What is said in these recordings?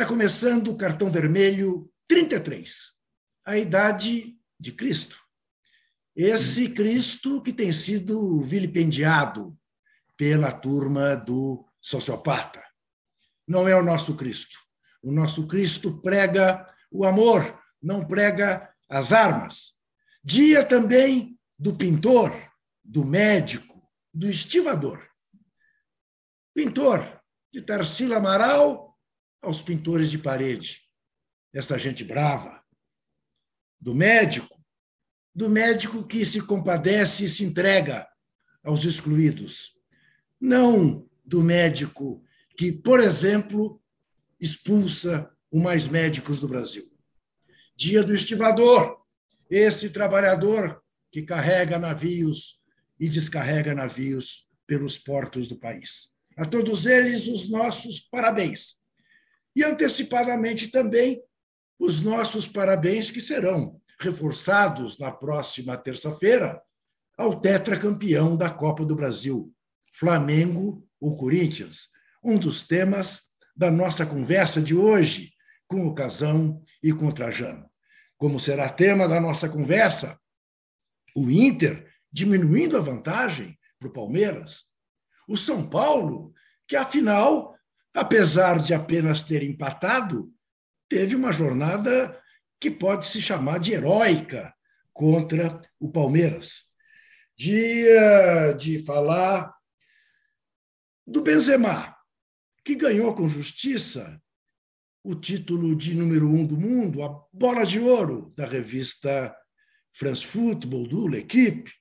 Está começando o cartão vermelho 33, a idade de Cristo. Esse Cristo que tem sido vilipendiado pela turma do sociopata. Não é o nosso Cristo. O nosso Cristo prega o amor, não prega as armas. Dia também do pintor, do médico, do estivador. Pintor, de Tarsila Amaral aos pintores de parede, essa gente brava. Do médico, do médico que se compadece e se entrega aos excluídos. Não do médico que, por exemplo, expulsa os mais médicos do Brasil. Dia do estivador, esse trabalhador que carrega navios e descarrega navios pelos portos do país. A todos eles, os nossos parabéns. E antecipadamente também os nossos parabéns, que serão reforçados na próxima terça-feira ao tetracampeão da Copa do Brasil, Flamengo ou Corinthians, um dos temas da nossa conversa de hoje com o Casão e com o Trajano. Como será tema da nossa conversa? O Inter diminuindo a vantagem para o Palmeiras. O São Paulo, que afinal, apesar de apenas ter empatado, teve uma jornada que pode se chamar de heróica contra o Palmeiras. Dia de falar do Benzema, que ganhou com justiça o título de número um do mundo, a bola de ouro da revista France Football, do L'Equipe.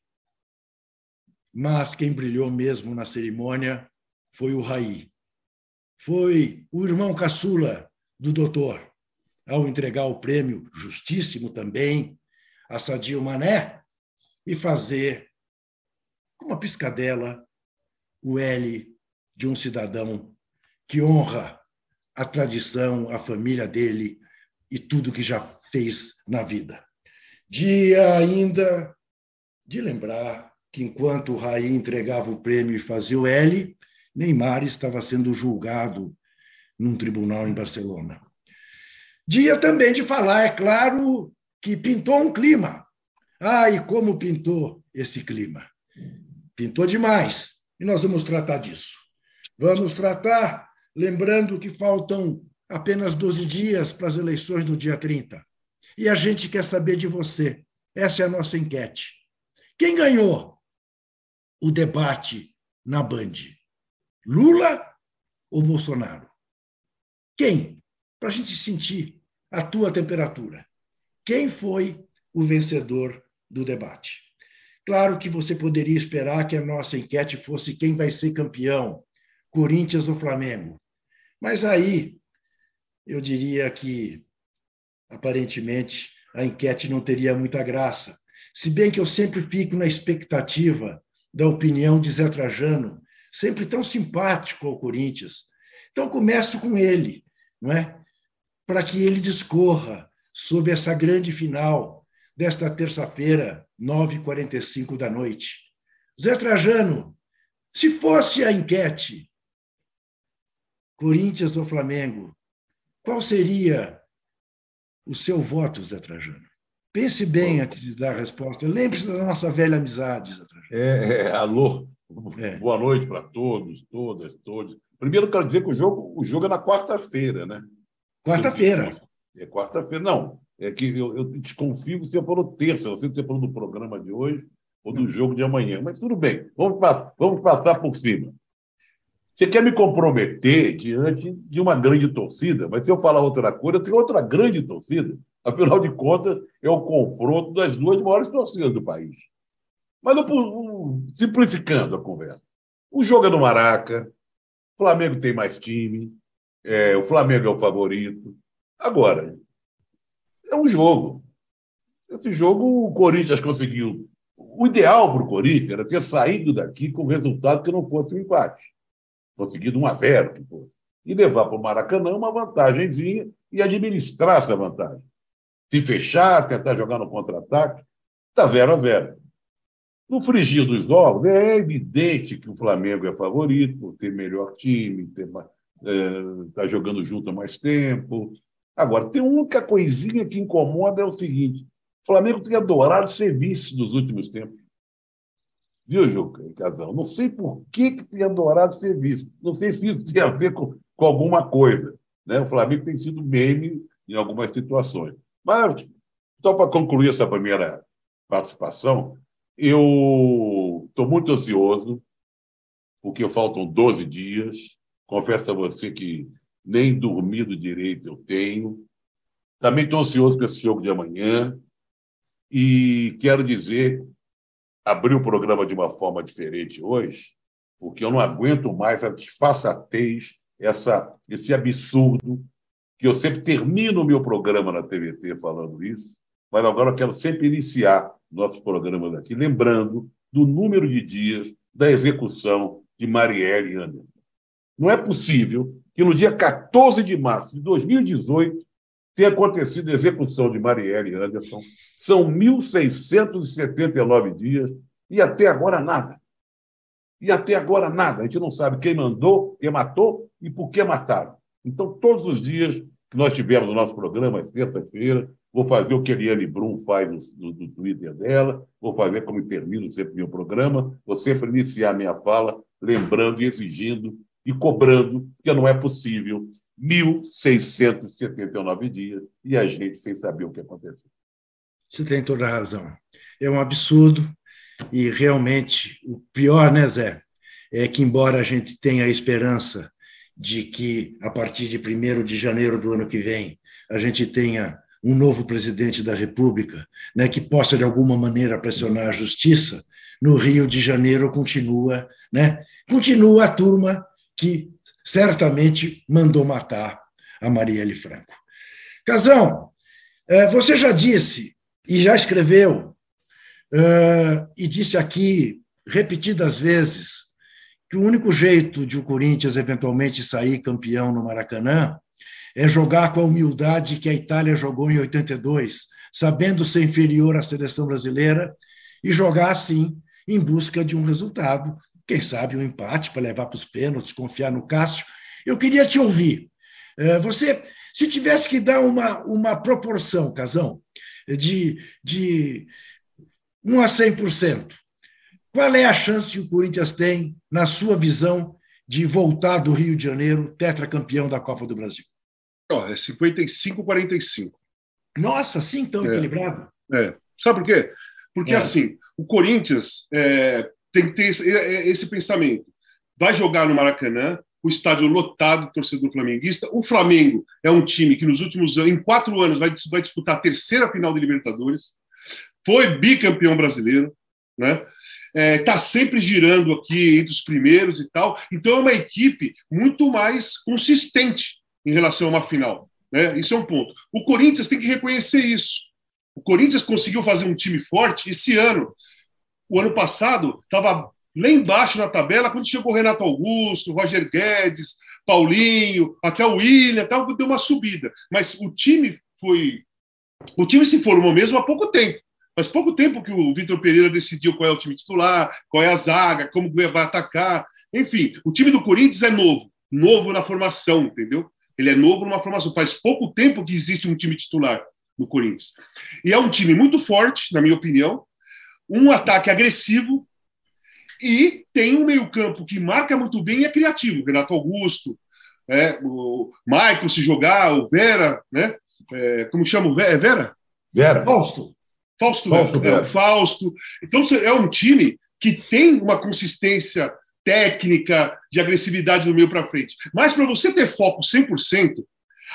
Mas quem brilhou mesmo na cerimônia foi o Raí. Foi o irmão caçula do doutor, ao entregar o prêmio, justíssimo também, a Sadio Mané, e fazer, com uma piscadela, o L de um cidadão que honra a tradição, a família dele e tudo que já fez na vida. Dia ainda de lembrar que enquanto o Raí entregava o prêmio e fazia o L, Neymar estava sendo julgado num tribunal em Barcelona. Dia também de falar, é claro, que pintou um clima. Ah, e como pintou esse clima? Pintou demais. E nós vamos tratar disso. Vamos tratar lembrando que faltam apenas 12 dias para as eleições do dia 30. E a gente quer saber de você. Essa é a nossa enquete. Quem ganhou o debate na Band? Lula ou Bolsonaro? Quem? Para a gente sentir a tua temperatura. Quem foi o vencedor do debate? Claro que você poderia esperar que a nossa enquete fosse quem vai ser campeão, Corinthians ou Flamengo. Mas aí eu diria que aparentemente a enquete não teria muita graça. Se bem que eu sempre fico na expectativa da opinião de Zé Trajano, sempre tão simpático ao Corinthians. Então começo com ele, não é? para que ele discorra sobre essa grande final desta terça-feira, 9h45 da noite. Zé Trajano, se fosse a enquete Corinthians ou Flamengo, qual seria o seu voto, Zé Trajano? Pense bem antes de dar a resposta. Lembre-se da nossa velha amizade, Zé Trajano. É, é, alô, é. boa noite para todos, todas, todos. Primeiro, quero dizer que o jogo, o jogo é na quarta-feira, né? Quarta-feira. É quarta-feira. Não, é que eu, eu desconfio que você falou terça, não sei se você falou do programa de hoje ou do jogo de amanhã, mas tudo bem, vamos, vamos passar por cima. Você quer me comprometer diante de uma grande torcida, mas se eu falar outra coisa, eu tenho outra grande torcida. Afinal de contas, é o confronto das duas maiores torcidas do país. Mas simplificando a conversa, o jogo é no Maraca, o Flamengo tem mais time, é, o Flamengo é o favorito. Agora, é um jogo. Esse jogo o Corinthians conseguiu. O ideal para o Corinthians era ter saído daqui com resultado que não fosse um empate. Conseguido 1 a 0 e levar para o Maracanã uma vantagemzinha e administrar essa vantagem. Se fechar, tentar jogar no contra-ataque, está 0 a 0 No frigir dos ovos, é evidente que o Flamengo é favorito, por ter melhor time, está é, jogando junto há mais tempo. Agora, tem uma coisinha que incomoda é o seguinte: o Flamengo tem adorado ser vice nos últimos tempos. Viu, Juca e Casal? Não sei por que, que tem adorado ser vice. Não sei se isso tem a ver com, com alguma coisa. Né? O Flamengo tem sido meme em algumas situações. Mas, só para concluir essa primeira participação, eu estou muito ansioso, porque faltam 12 dias. Confesso a você que nem dormido direito eu tenho. Também estou ansioso com esse jogo de amanhã. E quero dizer, abrir o programa de uma forma diferente hoje, porque eu não aguento mais a disfarçatez, essa, esse absurdo, que eu sempre termino o meu programa na TVT falando isso, mas agora eu quero sempre iniciar nossos programas aqui, lembrando do número de dias da execução de Marielle Anderson. Não é possível que no dia 14 de março de 2018 tenha acontecido a execução de Marielle Anderson. São 1.679 dias e até agora nada. E até agora nada. A gente não sabe quem mandou, quem matou e por que mataram. Então, todos os dias que nós tivemos no nosso programa, terça-feira, vou fazer o que a Eliane Brum faz no, no, no, Twitter dela, vou fazer como termino sempre meu programa, vou sempre iniciar minha fala lembrando e exigindo e cobrando, que não é possível 1.679 dias e a gente sem saber o que aconteceu. Você tem toda a razão. É um absurdo e realmente o pior, né, Zé, é que embora a gente tenha a esperança de que a partir de 1 de janeiro do ano que vem a gente tenha um novo presidente da República, né, que possa de alguma maneira pressionar a justiça, no Rio de Janeiro continua, né, continua a turma que certamente mandou matar a Marielle Franco. Casão, é, você já disse e já escreveu é, e disse aqui repetidas vezes que o único jeito de o Corinthians eventualmente sair campeão no Maracanã é jogar com a humildade que a Itália jogou em 82, sabendo ser inferior à seleção brasileira e jogar assim em busca de um resultado quem sabe um empate para levar para os pênaltis, confiar no Cássio. Eu queria te ouvir. É, você, se tivesse que dar uma, uma proporção, Casão, de, de 1 a 100%, qual é a chance que o Corinthians tem, na sua visão, de voltar do Rio de Janeiro tetracampeão da Copa do Brasil? Oh, é 55-45. Nossa, sim, tão é. equilibrado. É. Sabe por quê? Porque, é. assim, o Corinthians é, tem que ter esse, é, é, esse pensamento. Vai jogar no Maracanã, o estádio lotado, torcedor flamenguista. O Flamengo é um time que nos últimos anos, em quatro anos, vai, vai disputar a terceira final de Libertadores. Foi bicampeão brasileiro, né? Está é, sempre girando aqui entre os primeiros e tal. Então é uma equipe muito mais consistente em relação a uma final. Né? Isso é um ponto. O Corinthians tem que reconhecer isso. O Corinthians conseguiu fazer um time forte esse ano o ano passado estava lá embaixo na tabela quando chegou Renato Augusto, Roger Guedes, Paulinho, até o William, tal, deu uma subida. Mas o time foi. O time se formou mesmo há pouco tempo. Faz pouco tempo que o Vitor Pereira decidiu qual é o time titular, qual é a zaga, como vai atacar. Enfim, o time do Corinthians é novo. Novo na formação, entendeu? Ele é novo numa formação. Faz pouco tempo que existe um time titular no Corinthians. E é um time muito forte, na minha opinião, um ataque agressivo e tem um meio-campo que marca muito bem e é criativo. Renato Augusto, é, o Michael se jogar, o Vera, né? É, como chama o Vera? É Vera? Vera. Fausto. Fausto, Fausto, é, o Fausto. Então é um time que tem uma consistência técnica de agressividade do meio para frente. Mas para você ter foco 100%,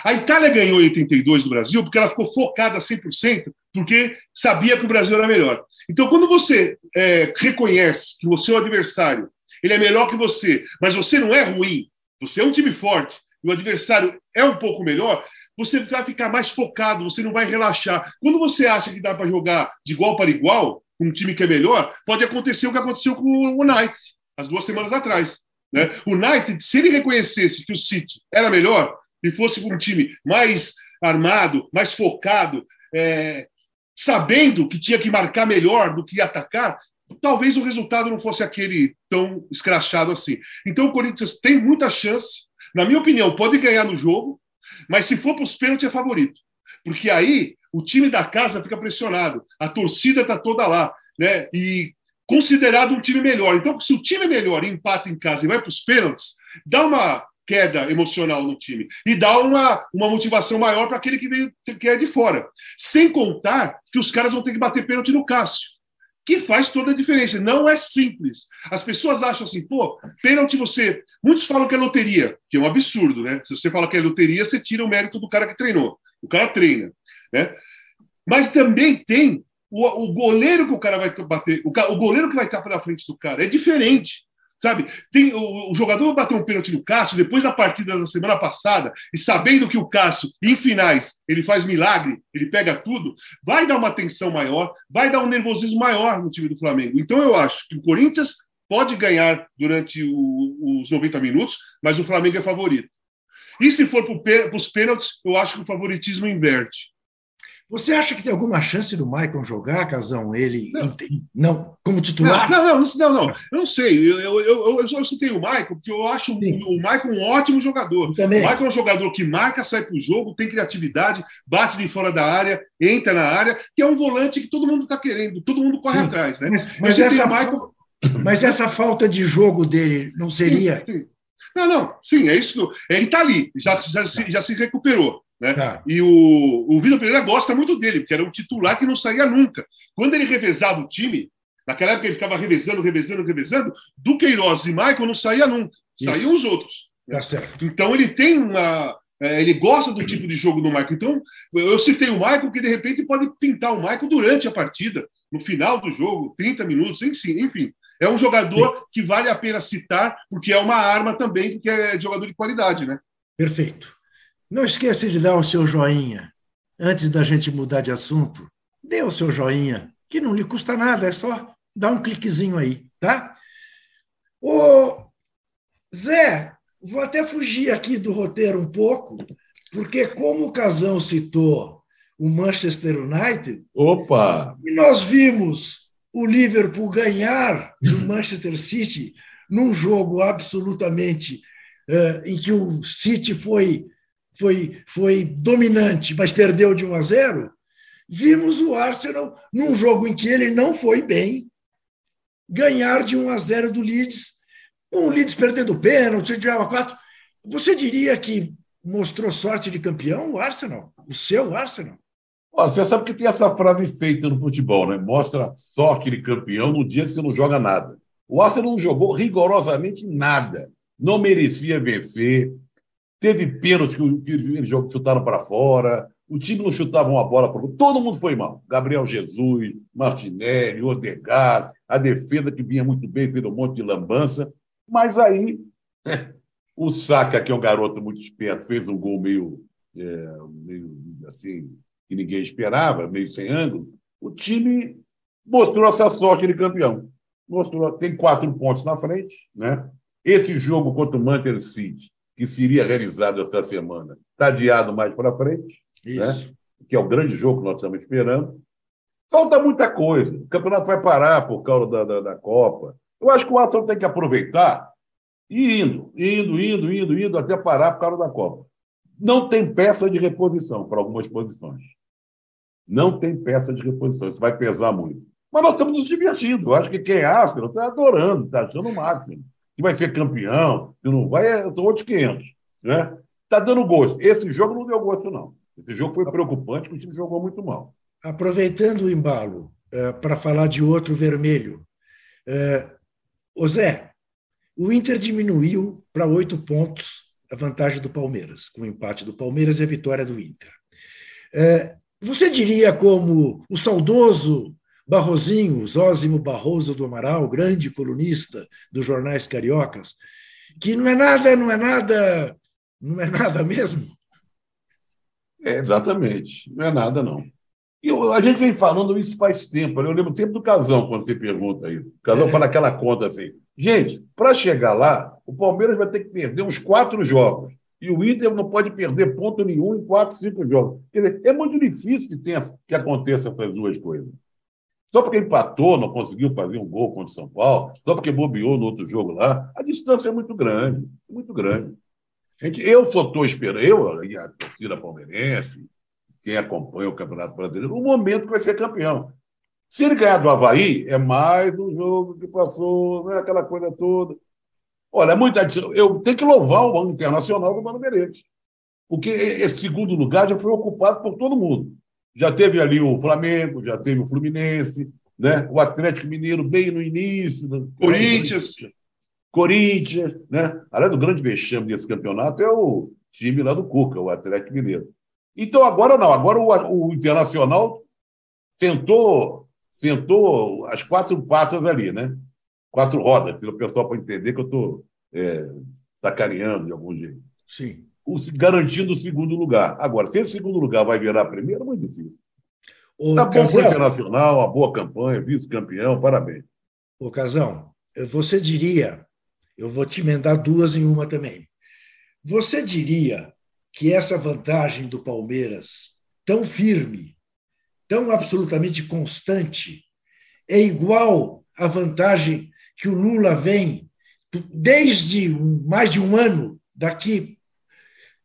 a Itália ganhou em 82 do Brasil porque ela ficou focada 100%, porque sabia que o Brasil era melhor. Então, quando você é, reconhece que o seu adversário ele é melhor que você, mas você não é ruim, você é um time forte, e o adversário é um pouco melhor, você vai ficar mais focado, você não vai relaxar. Quando você acha que dá para jogar de igual para igual, com um time que é melhor, pode acontecer o que aconteceu com o Knight, as duas semanas atrás. Né? O Knight, se ele reconhecesse que o City era melhor, e fosse um time mais armado, mais focado, é, sabendo que tinha que marcar melhor do que atacar, talvez o resultado não fosse aquele tão escrachado assim. Então o Corinthians tem muita chance, Na minha opinião, pode ganhar no jogo, mas se for para os pênaltis é favorito. Porque aí o time da casa fica pressionado, a torcida está toda lá, né? E considerado um time melhor. Então, se o time melhor empata em casa e vai para os pênaltis, dá uma queda emocional no time e dá uma, uma motivação maior para aquele que veio que é de fora. Sem contar que os caras vão ter que bater pênalti no Cássio, que faz toda a diferença. Não é simples. As pessoas acham assim, pô, pênalti você. Muitos falam que é loteria, que é um absurdo, né? Se você fala que é loteria, você tira o mérito do cara que treinou. O cara treina, né? Mas também tem o, o goleiro que o cara vai bater, o, o goleiro que vai estar pela frente do cara é diferente. Sabe? Tem, o, o jogador bateu um pênalti no Cássio depois da partida da semana passada e sabendo que o Cássio, em finais, ele faz milagre, ele pega tudo, vai dar uma tensão maior, vai dar um nervosismo maior no time do Flamengo. Então eu acho que o Corinthians pode ganhar durante o, os 90 minutos, mas o Flamengo é favorito. E se for para os pênaltis, eu acho que o favoritismo inverte. Você acha que tem alguma chance do Maicon jogar, Casão? Ele não, não como titular? Não, não, não, não, Eu não sei. Eu, eu, eu, eu só citei o Maicon porque eu acho Sim. o Maicon um ótimo jogador. O Maicon é um jogador que marca, sai para o jogo, tem criatividade, bate de fora da área, entra na área, que é um volante que todo mundo está querendo, todo mundo corre Sim. atrás, né? Mas, mas essa, Maicon... mas essa falta de jogo dele não seria? Sim, não, não, sim, é isso que eu... ele está ali, já, já, já se recuperou. Né? Tá. E o, o Vitor Pereira gosta muito dele, porque era um titular que não saía nunca. Quando ele revezava o time, naquela época ele ficava revezando, revezando, revezando, do Queiroz e Michael não saía nunca, saíam os outros. Né? Tá então ele tem uma. É, ele gosta do tipo de jogo do Michael. Então, eu citei o Michael que de repente pode pintar o Michael durante a partida, no final do jogo, 30 minutos, enfim. enfim. É um jogador que vale a pena citar, porque é uma arma também, porque é jogador de qualidade, né? Perfeito. Não esqueça de dar o seu joinha. Antes da gente mudar de assunto, dê o seu joinha, que não lhe custa nada, é só dar um cliquezinho aí, tá? Ô, Zé, vou até fugir aqui do roteiro um pouco, porque como o Casão citou o Manchester United, opa, e nós vimos o Liverpool ganhar do Manchester City num jogo absolutamente uh, em que o City foi foi, foi dominante, mas perdeu de 1 a 0, vimos o Arsenal, num jogo em que ele não foi bem, ganhar de 1 a 0 do Leeds, com o Leeds perdendo pênalti, de 4. Você diria que mostrou sorte de campeão o Arsenal? O seu Arsenal? Você sabe que tem essa frase feita no futebol, né? Mostra sorte de campeão no dia que você não joga nada. O Arsenal não jogou rigorosamente nada. Não merecia vencer, Teve pênalti que eles chutaram para fora. O time não chutava uma bola para Todo mundo foi mal. Gabriel Jesus, Martinelli, Odegaard, a defesa que vinha muito bem, fez um monte de lambança. Mas aí o Saka, que é um garoto muito esperto, fez um gol meio, é, meio assim, que ninguém esperava, meio sem ângulo. O time mostrou essa sorte de campeão. Mostrou, tem quatro pontos na frente, né? Esse jogo contra o Manchester City que seria realizado esta semana está adiado mais para frente, né? que é o grande jogo que nós estamos esperando. Falta muita coisa. O campeonato vai parar por causa da, da, da Copa. Eu acho que o Arthur tem que aproveitar e indo, indo, indo, indo, indo até parar por causa da Copa. Não tem peça de reposição para algumas posições. Não tem peça de reposição. Isso vai pesar muito. Mas nós estamos nos divertindo. Eu acho que quem é Arsenal está adorando, está achando o máximo se vai ser campeão, se não vai, são outros 500. Né? Está dando gosto. Esse jogo não deu gosto, não. Esse jogo foi preocupante, porque o time jogou muito mal. Aproveitando o embalo, é, para falar de outro vermelho. É, ô Zé, o Inter diminuiu para oito pontos a vantagem do Palmeiras, com o empate do Palmeiras e a vitória do Inter. É, você diria como o saudoso Barrozinho, Zózimo Barroso do Amaral, grande colunista dos jornais cariocas, que não é nada, não é nada, não é nada mesmo. É, exatamente, não é nada, não. E a gente vem falando isso faz tempo. Eu lembro sempre do Casão, quando você pergunta isso. O Casão é. fala aquela conta assim. Gente, para chegar lá, o Palmeiras vai ter que perder uns quatro jogos. E o Inter não pode perder ponto nenhum em quatro, cinco jogos. Dizer, é muito difícil que, tenha, que aconteça essas duas coisas. Só porque empatou, não conseguiu fazer um gol contra o São Paulo, só porque bobeou no outro jogo lá, a distância é muito grande, muito grande. Gente, eu só estou esperando, eu e a torcida palmeirense, quem acompanha o Campeonato Brasileiro, o momento que vai ser campeão. Se ele ganhar do Havaí, é mais um jogo que passou, não é aquela coisa toda. Olha, é muita eu tenho que louvar o Internacional do Mano Menezes, porque esse segundo lugar já foi ocupado por todo mundo. Já teve ali o Flamengo, já teve o Fluminense, né? o Atlético Mineiro bem no início. Corinthians. Corinthians, né? Além do grande vexame desse campeonato é o time lá do Cuca, o Atlético Mineiro. Então agora não, agora o, o Internacional tentou, tentou as quatro patas ali, né? Quatro rodas, para o pessoal para entender que eu estou é, sacaneando de algum jeito. Sim. Garantindo o segundo lugar. Agora, se esse segundo lugar vai virar primeiro, é muito difícil. O tá bom para o Internacional, uma boa campanha, vice-campeão, parabéns. Ô, Casão, você diria eu vou te emendar duas em uma também. Você diria que essa vantagem do Palmeiras, tão firme, tão absolutamente constante, é igual à vantagem que o Lula vem desde mais de um ano daqui,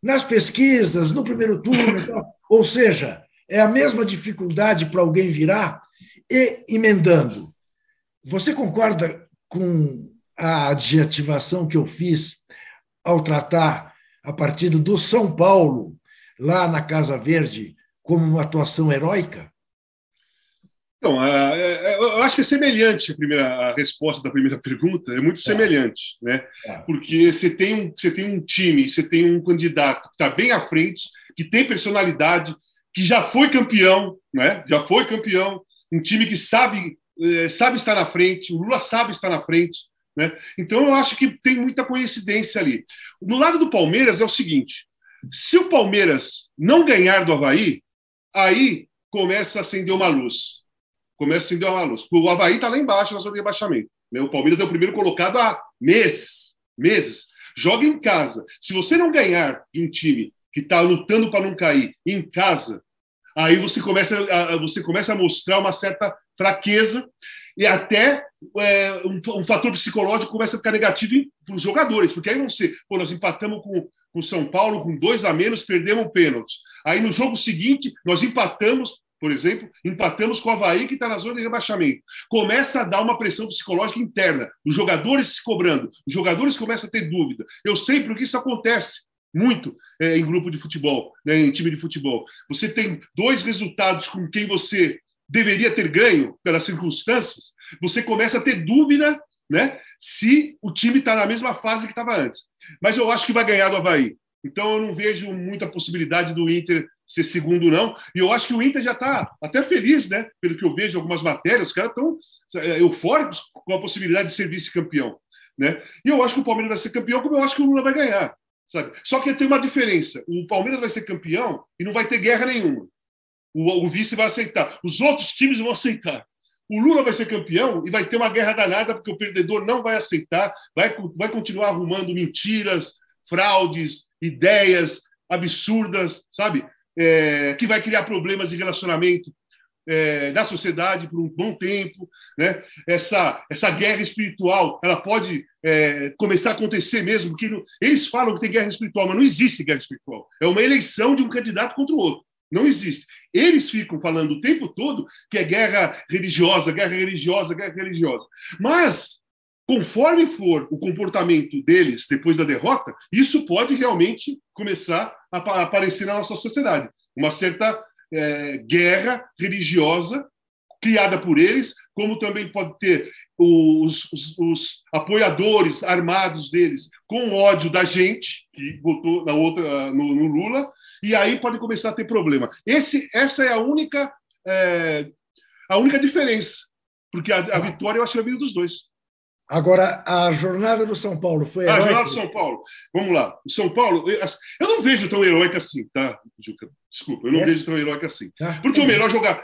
nas pesquisas, no primeiro turno, ou seja, é a mesma dificuldade para alguém virar e emendando. Você concorda com a adjetivação que eu fiz ao tratar a partida do São Paulo, lá na Casa Verde, como uma atuação heróica? Então, eu acho que é semelhante a, primeira, a resposta da primeira pergunta, é muito é. semelhante, né? É. Porque você tem, um, você tem um time, você tem um candidato que está bem à frente, que tem personalidade, que já foi campeão, né? Já foi campeão, um time que sabe, eh, sabe estar na frente, o Lula sabe estar na frente, né? Então, eu acho que tem muita coincidência ali. No lado do Palmeiras é o seguinte: se o Palmeiras não ganhar do Havaí, aí começa a acender uma luz. Começa a acender uma luz. O Havaí está lá embaixo na zona de rebaixamento. Né? O Palmeiras é o primeiro colocado há meses. Meses. Joga em casa. Se você não ganhar de um time que está lutando para não cair em casa, aí você começa, a, você começa a mostrar uma certa fraqueza e até é, um, um, fator psicológico começa a ficar negativo para os jogadores, porque aí vão ser, pô, nós empatamos com o São Paulo com dois a menos, perdemos um pênalti. Aí no jogo seguinte, nós empatamos, por exemplo, empatamos com o Havaí, que está na zona de rebaixamento. Começa a dar uma pressão psicológica interna, os jogadores se cobrando, os jogadores começam a ter dúvida. Eu sei porque isso acontece muito é, em grupo de futebol, né, em time de futebol. Você tem dois resultados com quem você deveria ter ganho pelas circunstâncias, você começa a ter dúvida né, se o time está na mesma fase que estava antes. Mas eu acho que vai ganhar do Havaí. Então eu não vejo muita possibilidade do Inter ser segundo, não. E eu acho que o Inter já está até feliz, né? Pelo que eu vejo algumas matérias, os caras estão é, eufóricos com a possibilidade de ser vice-campeão. Né? E eu acho que o Palmeiras vai ser campeão, como eu acho que o Lula vai ganhar. Sabe? Só que tem uma diferença: o Palmeiras vai ser campeão e não vai ter guerra nenhuma. O, o vice vai aceitar. Os outros times vão aceitar. O Lula vai ser campeão e vai ter uma guerra danada, porque o perdedor não vai aceitar, vai, vai continuar arrumando mentiras, fraudes, ideias absurdas, sabe? É, que vai criar problemas de relacionamento é, sociedade por um bom tempo. Né? Essa, essa guerra espiritual ela pode é, começar a acontecer mesmo, porque não, eles falam que tem guerra espiritual, mas não existe guerra espiritual. É uma eleição de um candidato contra o outro. Não existe. Eles ficam falando o tempo todo que é guerra religiosa, guerra religiosa, guerra religiosa. Mas, conforme for o comportamento deles depois da derrota, isso pode realmente começar a aparecer na nossa sociedade. Uma certa é, guerra religiosa criada por eles, como também pode ter os, os, os, apoiadores armados deles com ódio da gente, que votou na outra, no, no, Lula, e aí pode começar a ter problema. Esse, essa é a única, é, a única diferença, porque a, a vitória eu acho que vindo dos dois. Agora, a jornada do São Paulo foi. A jornada do São Paulo. Vamos lá. O São Paulo, eu não vejo tão heróico assim, tá, Juca? Desculpa, eu não é? vejo tão heróico assim. Ah, Porque é. o melhor jogar.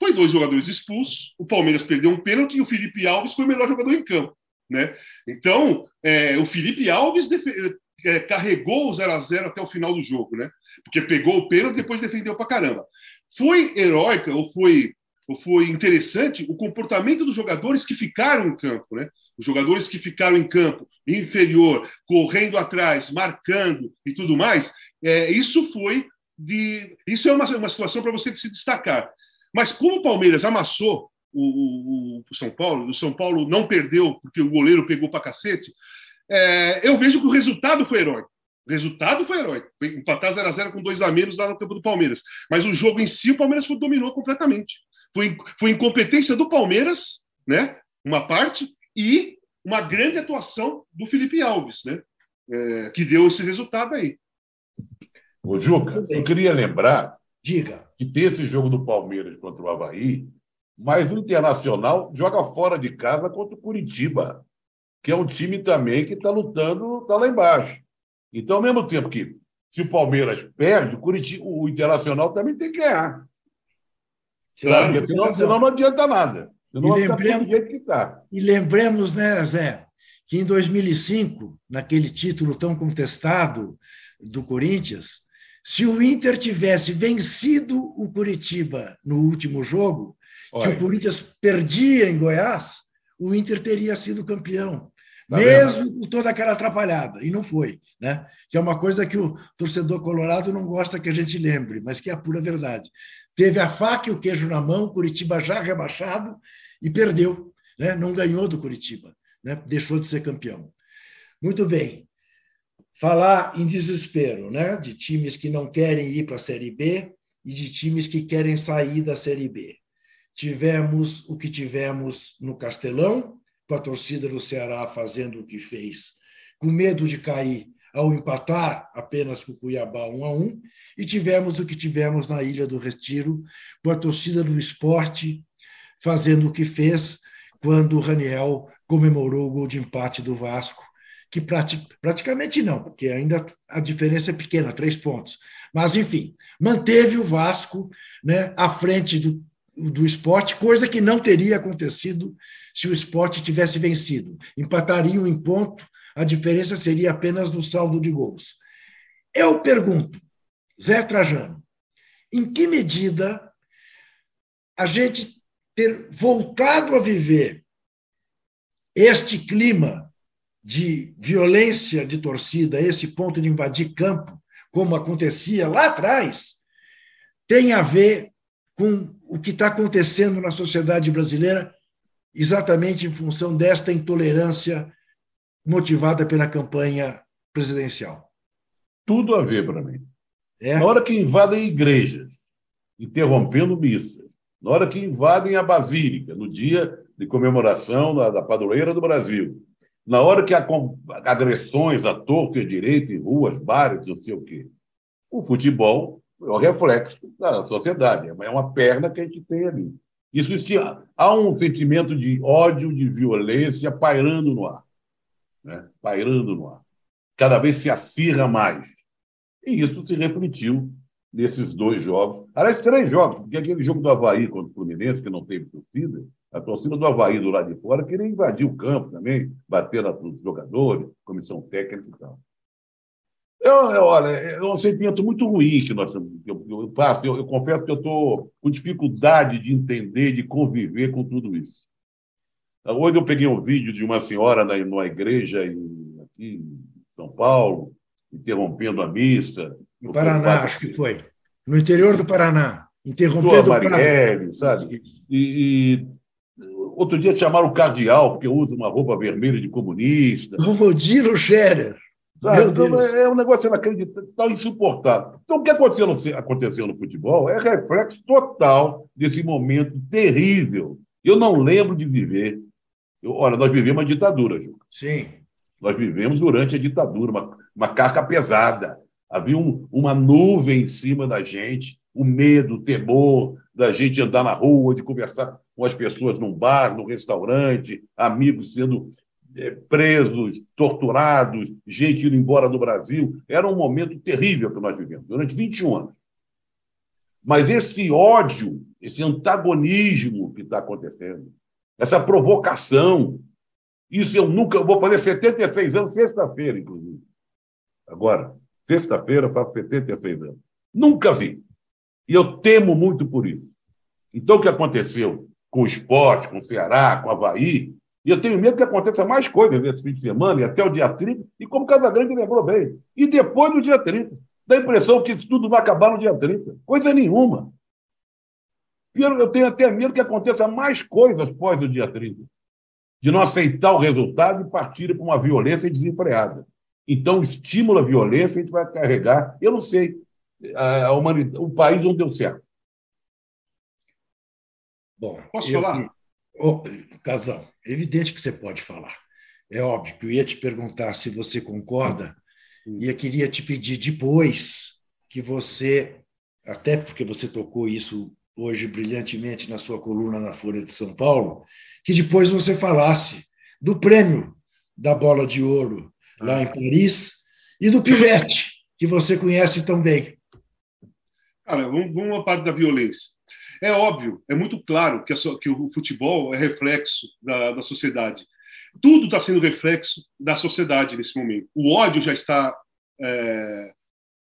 Foi dois jogadores expulsos, o Palmeiras perdeu um pênalti e o Felipe Alves foi o melhor jogador em campo. Né? Então, é, o Felipe Alves é, carregou o 0 a 0 até o final do jogo, né? Porque pegou o pênalti e depois defendeu pra caramba. Foi heróica ou foi foi interessante o comportamento dos jogadores que ficaram em campo, né? Os jogadores que ficaram em campo inferior, correndo atrás, marcando e tudo mais, é, isso foi de. Isso é uma, uma situação para você se destacar. Mas como o Palmeiras amassou o, o, o, São Paulo, o São Paulo não perdeu porque o goleiro pegou para cacete, é, eu vejo que o resultado foi heróico. O resultado foi heróico. Empatar 0 a 0 com dois a menos lá no campo do Palmeiras. Mas o jogo em si, o Palmeiras dominou completamente. Foi, foi incompetência do Palmeiras, né? Uma parte, e uma grande atuação do Felipe Alves, né? É, que deu esse resultado aí. Ô, Juca, eu queria lembrar Diga. que tem esse jogo do Palmeiras contra o Havaí, mas o Internacional joga fora de casa contra o Curitiba, que é um time também que está lutando, está lá embaixo. Então, ao mesmo tempo que se o Palmeiras perde, o, Curitiba, o Internacional também tem que ganhar. Claro, porque senão, senão não adianta nada. Senão e, lembremos, tá. e lembremos, né, Zé, que em 2005, naquele título tão contestado do Corinthians, se o Inter tivesse vencido o Curitiba no último jogo, Olha. que o Corinthians perdia em Goiás, o Inter teria sido campeão. Tá mesmo vendo? com toda aquela atrapalhada. E não foi. Né? Que é uma coisa que o torcedor colorado não gosta que a gente lembre, mas que é a pura verdade. Teve a faca e o queijo na mão, Curitiba já rebaixado, e perdeu. Né? Não ganhou do Curitiba. Né? Deixou de ser campeão. Muito bem. Falar em desespero, né? de times que não querem ir para a Série B e de times que querem sair da Série B. Tivemos o que tivemos no Castelão, com a torcida do Ceará fazendo o que fez, com medo de cair ao empatar apenas com o Cuiabá 1 a 1, e tivemos o que tivemos na Ilha do Retiro, com a torcida do esporte fazendo o que fez quando o Raniel comemorou o gol de empate do Vasco, que praticamente não, porque ainda a diferença é pequena, três pontos. Mas, enfim, manteve o Vasco né, à frente do, do esporte, coisa que não teria acontecido se o esporte tivesse vencido. Empatariam em ponto, a diferença seria apenas no saldo de gols. Eu pergunto, Zé Trajano, em que medida a gente ter voltado a viver este clima de violência de torcida, esse ponto de invadir campo, como acontecia lá atrás, tem a ver com o que está acontecendo na sociedade brasileira exatamente em função desta intolerância motivada pela campanha presidencial. Tudo a ver para mim. É? Na hora que invadem igrejas, interrompendo missas, na hora que invadem a Basílica, no dia de comemoração da, da padroeira do Brasil, na hora que há agressões à torta e direita em ruas, bares, não sei o quê, o futebol é o reflexo da sociedade, é uma perna que a gente tem ali. Isso, isso há um sentimento de ódio, de violência pairando no ar. Né? Pairando no ar. Cada vez se acirra mais. E isso se refletiu nesses dois jogos. Aliás, três jogos, porque aquele jogo do Havaí contra o Fluminense, que não teve torcida, a torcida do Havaí do lado de fora queria invadir o campo também, bater nos jogadores, comissão técnica e tal. Eu, eu, olha, é um sentimento muito ruim que nós eu, eu passo. Eu, eu, confesso que eu estou com dificuldade de entender, de conviver com tudo isso. Hoje eu peguei um vídeo de uma senhora na, numa igreja em, aqui em São Paulo, interrompendo a missa. No Paraná, acho que foi. No interior do Paraná. Interrompendo a Marielle, sabe? E, e, outro dia chamaram o cardeal, porque usa uma roupa vermelha de comunista. Rodilo Scherer. Então, é um negócio inacreditável, insuportável. Então, o que aconteceu no, aconteceu no futebol é reflexo total desse momento terrível. Eu não lembro de viver. Eu, olha, nós vivemos uma ditadura, Ju. Sim. Nós vivemos durante a ditadura, uma, uma carga pesada. Havia um, uma nuvem em cima da gente, o medo, o temor da gente andar na rua, de conversar com as pessoas num bar, num restaurante, amigos sendo é, presos, torturados, gente indo embora do Brasil. Era um momento terrível que nós vivemos, durante 21 anos. Mas esse ódio, esse antagonismo que está acontecendo, essa provocação, isso eu nunca. Eu vou fazer 76 anos, sexta-feira, inclusive. Agora, sexta-feira, faço 76 anos. Nunca vi. E eu temo muito por isso. Então, o que aconteceu com o esporte, com o Ceará, com o Havaí, e eu tenho medo que aconteça mais coisas nesse fim de semana e até o dia 30, e como Casagrande lembrou bem, e depois do dia 30. Dá a impressão que tudo vai acabar no dia 30. Coisa nenhuma. E eu tenho até medo que aconteça mais coisas após o dia 30. De não aceitar o resultado e partir para uma violência desenfreada. Então, estímulo à violência, a gente vai carregar. Eu não sei. A humanidade, o país não deu certo. Bom, posso eu, falar? Oh, Casal, é evidente que você pode falar. É óbvio que eu ia te perguntar se você concorda e eu queria te pedir depois que você, até porque você tocou isso hoje brilhantemente na sua coluna na Folha de São Paulo, que depois você falasse do prêmio da bola de ouro lá em Paris e do pivete, que você conhece tão bem. Cara, vamos, vamos à parte da violência. É óbvio, é muito claro que, a, que o futebol é reflexo da, da sociedade. Tudo está sendo reflexo da sociedade nesse momento. O ódio já está é,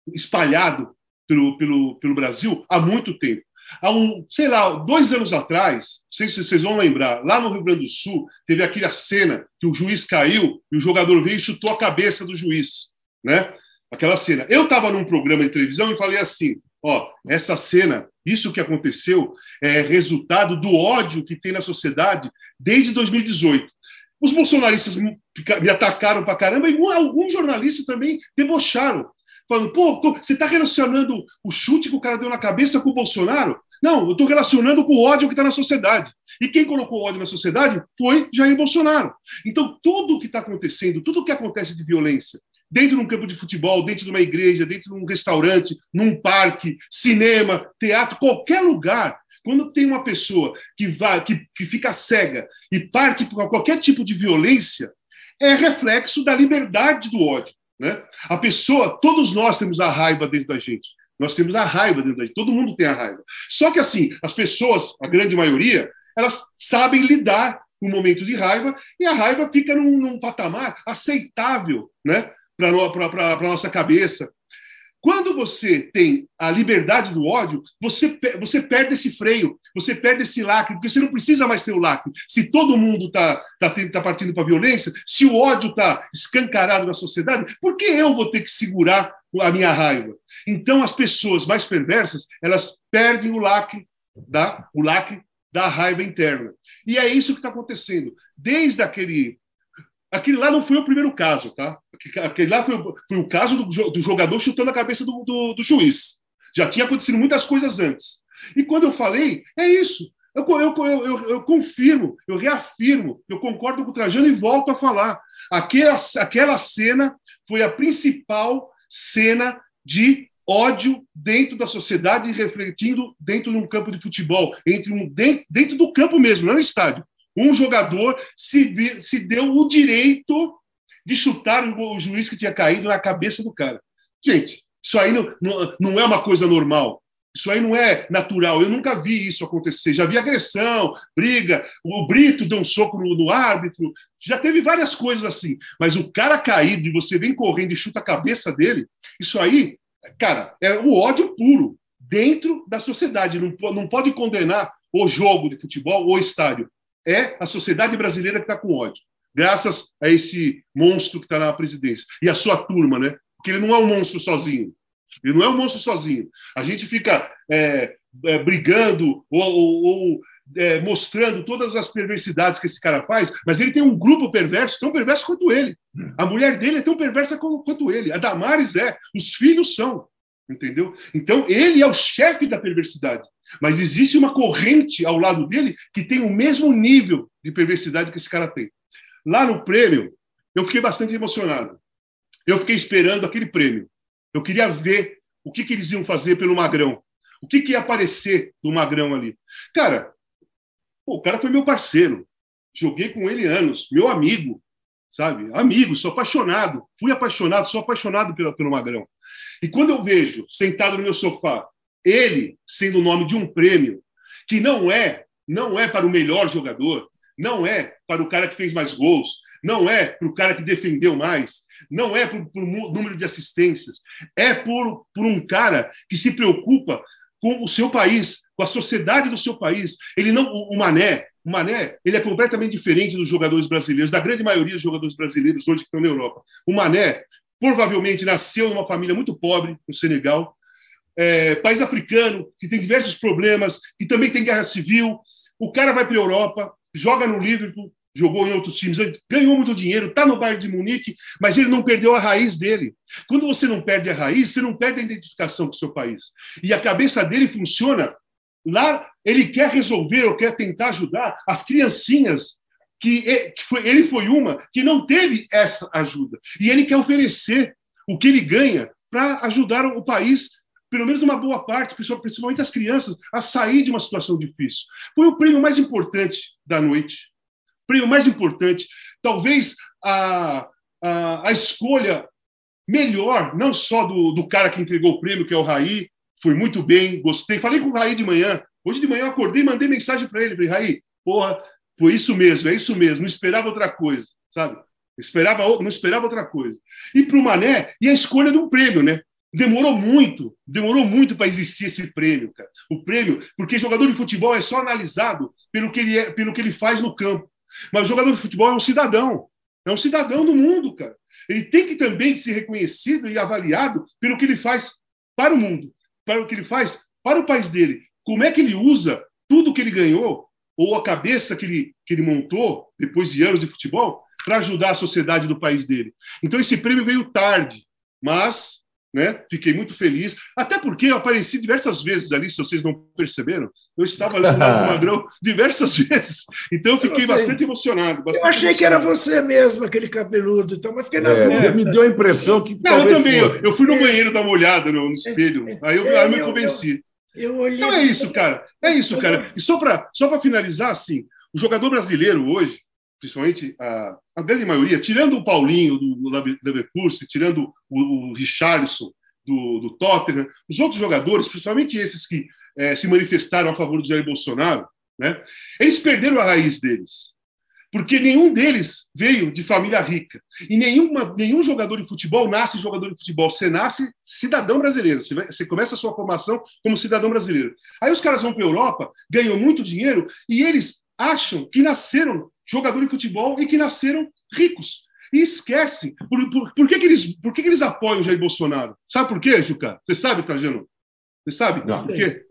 espalhado pelo, pelo, pelo Brasil há muito tempo. Há um, sei lá, dois anos atrás, não sei se vocês vão lembrar, lá no Rio Grande do Sul, teve aquela cena que o juiz caiu e o jogador veio e chutou a cabeça do juiz, né? Aquela cena. Eu estava num programa de televisão e falei assim: ó, essa cena, isso que aconteceu, é resultado do ódio que tem na sociedade desde 2018. Os bolsonaristas me atacaram pra caramba e alguns jornalistas também debocharam. Falando, pô, tô, você está relacionando o chute que o cara deu na cabeça com o Bolsonaro? Não, eu estou relacionando com o ódio que está na sociedade. E quem colocou ódio na sociedade foi Jair Bolsonaro. Então, tudo o que está acontecendo, tudo o que acontece de violência, dentro de um campo de futebol, dentro de uma igreja, dentro de um restaurante, num parque, cinema, teatro, qualquer lugar, quando tem uma pessoa que vai, que, que fica cega e parte por qualquer tipo de violência, é reflexo da liberdade do ódio. Né? A pessoa, todos nós temos a raiva dentro da gente. Nós temos a raiva dentro da gente. Todo mundo tem a raiva. Só que assim, as pessoas, a grande maioria, elas sabem lidar com o momento de raiva e a raiva fica num, num patamar aceitável, né? Para a nossa cabeça, quando você tem a liberdade do ódio, você, você perde esse freio, você perde esse lacre, porque você não precisa mais ter o lacre. Se todo mundo está tá, tá partindo para a violência, se o ódio está escancarado na sociedade, por que eu vou ter que segurar a minha raiva? Então, as pessoas mais perversas, elas perdem o lacre da, o lacre da raiva interna. E é isso que está acontecendo. Desde aquele Aquele lá não foi o primeiro caso, tá? Aquele lá foi, foi o caso do, do, jogador chutando a cabeça do, do, do, juiz. Já tinha acontecido muitas coisas antes. E quando eu falei, é isso. Eu, eu, eu, eu, confirmo, eu reafirmo, eu concordo com o Trajano e volto a falar. Aquela, aquela cena foi a principal cena de ódio dentro da sociedade refletindo dentro de um campo de futebol, entre um, dentro, dentro do campo mesmo, não no estádio um jogador se, se deu o direito de chutar o, juiz que tinha caído na cabeça do cara. Gente, isso aí não, não, não é uma coisa normal. Isso aí não é natural. Eu nunca vi isso acontecer. Já vi agressão, briga. O Brito deu um soco no, no, árbitro. Já teve várias coisas assim. Mas o cara caído e você vem correndo e chuta a cabeça dele, isso aí, cara, é o ódio puro dentro da sociedade. Não, não pode condenar o jogo de futebol ou estádio é a sociedade brasileira que está com ódio, graças a esse monstro que está na presidência e a sua turma, né? Porque ele não é um monstro sozinho. Ele não é um monstro sozinho. A gente fica é, é, brigando ou, ou, ou é, mostrando todas as perversidades que esse cara faz, mas ele tem um grupo perverso, tão perverso quanto ele. A mulher dele é tão perversa quanto ele. A Damares é. Os filhos são. Entendeu? Então, ele é o chefe da perversidade. Mas existe uma corrente ao lado dele que tem o mesmo nível de perversidade que esse cara tem. Lá no prêmio, eu fiquei bastante emocionado. Eu fiquei esperando aquele prêmio. Eu queria ver o que, que eles iam fazer pelo Magrão. O que, que ia aparecer do Magrão ali. Cara, pô, o cara foi meu parceiro. Joguei com ele anos, meu amigo, sabe? Amigo, sou apaixonado. Fui apaixonado, sou apaixonado pelo, pelo Magrão. E quando eu vejo, sentado no meu sofá, ele sendo o nome de um prêmio que não é, não é para o melhor jogador, não é para o cara que fez mais gols, não é para o cara que defendeu mais, não é por, por número de assistências, é por, por um cara que se preocupa com o seu país, com a sociedade do seu país. Ele não, o Mané, o Mané, ele é completamente diferente dos jogadores brasileiros, da grande maioria dos jogadores brasileiros hoje que estão na Europa. O Mané provavelmente nasceu numa família muito pobre no Senegal, é, país africano que tem diversos problemas, que também tem guerra civil. O cara vai para a Europa, joga no Liverpool, jogou em outros times, ganhou muito dinheiro, está no Bayern de Munique, mas ele não perdeu a raiz dele. Quando você não perde a raiz, você não perde a identificação com o seu país. E a cabeça dele funciona lá, ele quer resolver ou quer tentar ajudar as criancinhas que, foi, ele foi uma que não teve essa ajuda. E ele quer oferecer o que ele ganha para ajudar o país pelo menos uma boa parte, principalmente as crianças, a sair de uma situação difícil. Foi o prêmio mais importante da noite prêmio mais importante, talvez a, a, a escolha melhor, não só do, do cara que entregou o prêmio, que é o Raí, foi muito bem, gostei. Falei com o Raí de manhã. Hoje de manhã eu acordei e mandei mensagem para ele. Falei, Raí, porra, foi isso mesmo, é isso mesmo. Não esperava outra coisa, sabe? esperava, não esperava outra coisa. E para o Mané, e a escolha de um prêmio, né? Demorou muito, demorou muito para existir esse prêmio, cara. O prêmio, porque jogador de futebol é só analisado pelo que ele, é, pelo que ele faz no campo. Mas jogador de futebol é um cidadão. É um cidadão do mundo, cara. Ele tem que também ser reconhecido e avaliado pelo que ele faz para o mundo, para o que ele faz para o país dele. Como é que ele usa tudo que ele ganhou, ou a cabeça que ele, que ele montou, depois de anos de futebol, para ajudar a sociedade do país dele. Então, esse prêmio veio tarde, mas né? Fiquei muito feliz, até porque eu apareci diversas vezes ali, se vocês não perceberam, eu estava ali no Magrão diversas vezes, então eu fiquei eu bastante emocionado. Bastante eu achei emocionado. que era você mesmo, aquele cabeludo, então, mas fiquei na é, dúvida. Me deu a impressão que. Não, eu também, eu, eu, fui no é. banheiro dar uma olhada no, no espelho, é, aí eu, é, aí eu me convenci. Eu, olhei então é isso, cara, é isso, cara. E só para só finalizar, assim, o jogador brasileiro hoje, principalmente a, a grande maioria, tirando o Paulinho do, Leverkusen, tirando o, o Richarlison do, do Tottenham, os outros jogadores, principalmente esses que é, se manifestaram a favor do Jair Bolsonaro, né, eles perderam a raiz deles. Porque nenhum deles veio de família rica. E nenhuma, nenhum jogador de futebol nasce jogador de futebol. Você nasce cidadão brasileiro. Você, você começa a sua formação como cidadão brasileiro. Aí os caras vão para a Europa, ganham muito dinheiro e eles acham que nasceram jogador de futebol e que nasceram ricos. E esquecem. Por, por, por, que, que, eles, por que, que eles apoiam o Jair Bolsonaro? Sabe por quê, Juca? Você sabe, Trajano? Você sabe não. por quê?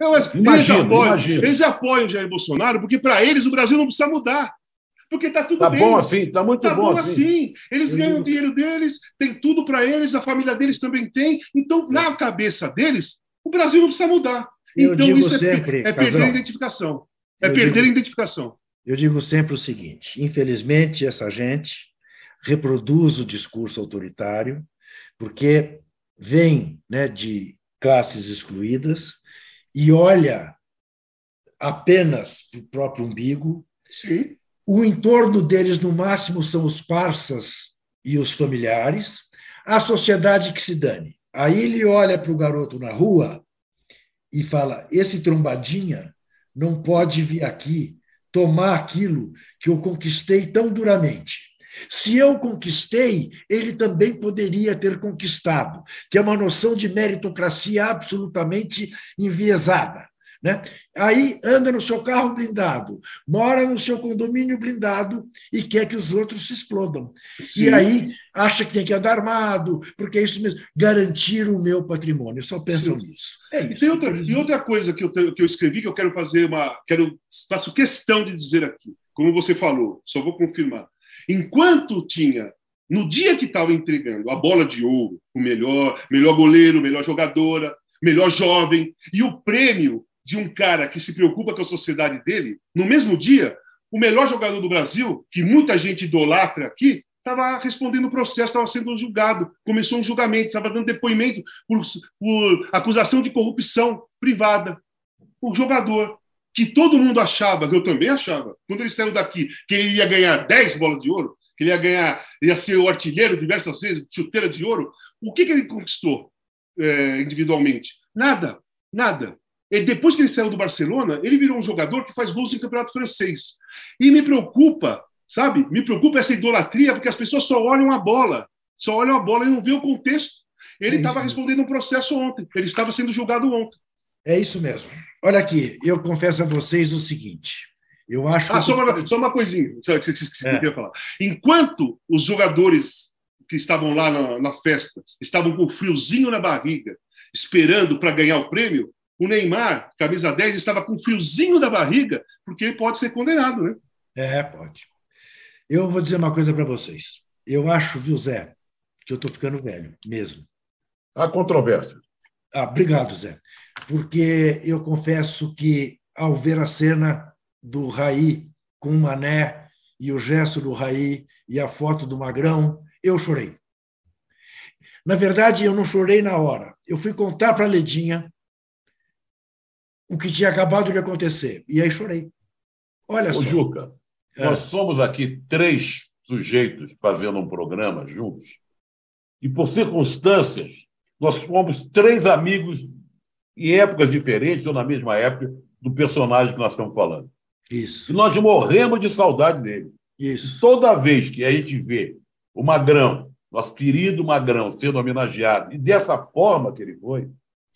Eles, imagino, apoiam, eles apoiam o Jair Bolsonaro porque, para eles, o Brasil não precisa mudar. Porque está tudo tá bem. Tá bom assim, está muito tá bom, bom assim. assim. Eles ganham o dinheiro deles, tem tudo para eles, a família deles também tem. Então, na cabeça deles, o Brasil não precisa mudar. Eu então, isso é sempre, é, é perder a identificação. É perder digo, a identificação. Eu digo sempre o seguinte: infelizmente, essa gente reproduz o discurso autoritário, porque vem né, de classes excluídas e olha apenas para o próprio umbigo. Sim. O entorno deles, no máximo, são os parças e os familiares, a sociedade que se dane. Aí ele olha para o garoto na rua e fala: esse trombadinha não pode vir aqui tomar aquilo que eu conquistei tão duramente. Se eu conquistei, ele também poderia ter conquistado, que é uma noção de meritocracia absolutamente enviesada. Né? Aí anda no seu carro blindado, mora no seu condomínio blindado e quer que os outros se explodam. Sim. E aí acha que tem que andar armado, porque é isso mesmo, garantir o meu patrimônio. Só pensam Sim. nisso. É isso. E, tem outra, e outra coisa que eu, que eu escrevi que eu quero fazer uma. Quero, faço questão de dizer aqui, como você falou, só vou confirmar. Enquanto tinha no dia que estava entregando a bola de ouro, o melhor, melhor goleiro, melhor jogadora, melhor jovem, e o prêmio de um cara que se preocupa com a sociedade dele, no mesmo dia, o melhor jogador do Brasil, que muita gente idolatra aqui, estava respondendo o processo, estava sendo julgado, começou um julgamento, estava dando depoimento por, por, acusação de corrupção privada. O jogador, que todo mundo achava, eu também achava, quando ele saiu daqui, que ele ia ganhar 10 bolas de ouro, que ele ia ganhar, ia ser o artilheiro diversas vezes, chuteira de ouro, o que, que ele conquistou é, individualmente? Nada, nada. E depois que ele saiu do Barcelona, ele virou um jogador que faz gols em campeonato francês. E me preocupa, sabe? Me preocupa essa idolatria, porque as pessoas só olham a bola, só olham a bola e não vê o contexto. Ele estava é respondendo um processo ontem, ele estava sendo julgado ontem. É isso mesmo. Olha aqui, eu confesso a vocês o seguinte. Eu acho. Ah, que... só, uma, só uma coisinha que você, que é. queria falar. Enquanto os jogadores que estavam lá na, na festa estavam com friozinho na barriga, esperando para ganhar o prêmio, o Neymar, camisa 10, estava com friozinho na barriga, porque ele pode ser condenado, né? É, pode. Eu vou dizer uma coisa para vocês. Eu acho, viu, Zé, que eu estou ficando velho, mesmo. Há controvérsia. Ah, obrigado, Zé. Porque eu confesso que, ao ver a cena do Raí com o Mané e o gesto do Raí e a foto do Magrão, eu chorei. Na verdade, eu não chorei na hora. Eu fui contar para a Ledinha o que tinha acabado de acontecer. E aí chorei. Olha Ô, só. Juca, é. nós somos aqui três sujeitos fazendo um programa juntos. E por circunstâncias, nós fomos três amigos em épocas diferentes ou na mesma época do personagem que nós estamos falando. Isso. E nós morremos de saudade dele. Isso. Toda vez que a gente vê o Magrão, nosso querido Magrão, sendo homenageado, e dessa forma que ele foi,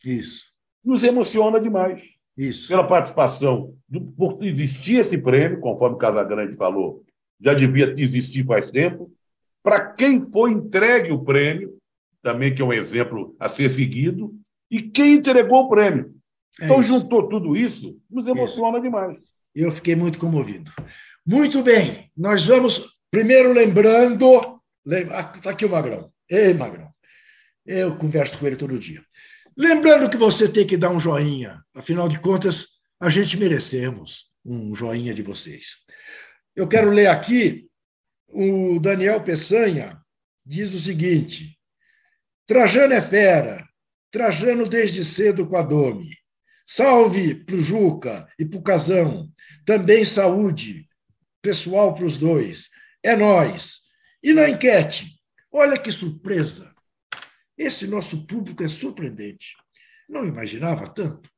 Isso. nos emociona demais. Isso. Pela participação, do, por existir esse prêmio, conforme o Casagrande falou, já devia existir faz tempo. Para quem foi entregue o prêmio, também que é um exemplo a ser seguido, e quem entregou o prêmio. É então, isso. juntou tudo isso, nos emociona isso. demais. Eu fiquei muito comovido. Muito bem, nós vamos primeiro lembrando. Está ah, aqui o Magrão. Ei, Magrão. Eu converso com ele todo dia. Lembrando que você tem que dar um joinha, afinal de contas, a gente merecemos um joinha de vocês. Eu quero ler aqui o Daniel Peçanha diz o seguinte: Trajano é fera, Trajano desde cedo com a Dome. Salve para o Juca e para o Casão. Também saúde pessoal para os dois. É nós. E na enquete, olha que surpresa. Esse nosso público é surpreendente. Não imaginava tanto.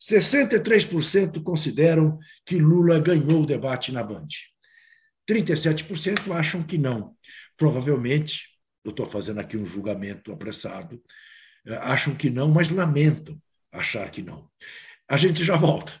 63% consideram que Lula ganhou o debate na Band. 37% acham que não. Provavelmente, eu estou fazendo aqui um julgamento apressado, eh, acham que não, mas lamentam achar que não. A gente já volta.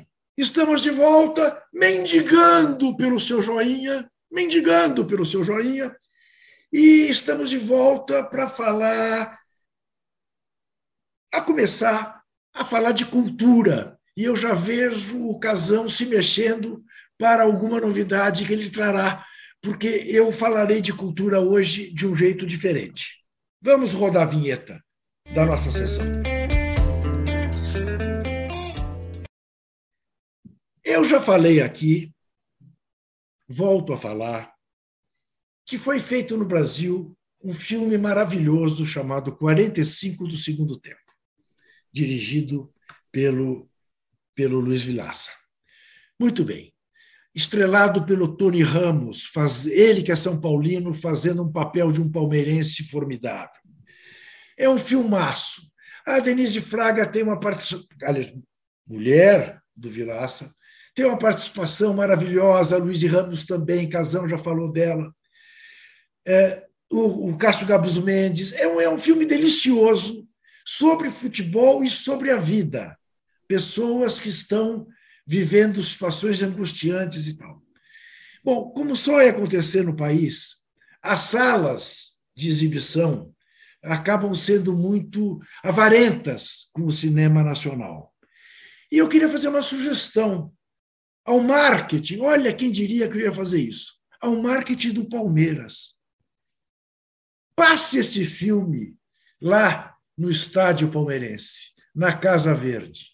Estamos de volta, mendigando pelo seu joinha, mendigando pelo seu joinha, e estamos de volta para falar, a começar a falar de cultura. E eu já vejo o Casão se mexendo para alguma novidade que ele trará, porque eu falarei de cultura hoje de um jeito diferente. Vamos rodar a vinheta da nossa sessão. Eu já falei aqui, volto a falar, que foi feito no Brasil um filme maravilhoso chamado 45 do Segundo Tempo, dirigido pelo, pelo Luiz Vilaça. Muito bem. Estrelado pelo Tony Ramos, faz, ele que é São Paulino, fazendo um papel de um palmeirense formidável. É um filmaço. A Denise Fraga tem uma participação, aliás, mulher do Vilaça, tem uma participação maravilhosa, Luiz Ramos também, Casão já falou dela. É, o, o Cássio Gabus Mendes. É um, é um filme delicioso sobre futebol e sobre a vida. Pessoas que estão vivendo situações angustiantes e tal. Bom, como só ia acontecer no país, as salas de exibição acabam sendo muito avarentas com o cinema nacional. E eu queria fazer uma sugestão ao marketing. Olha, quem diria que eu ia fazer isso? Ao marketing do Palmeiras. Passe esse filme lá no estádio palmeirense, na Casa Verde.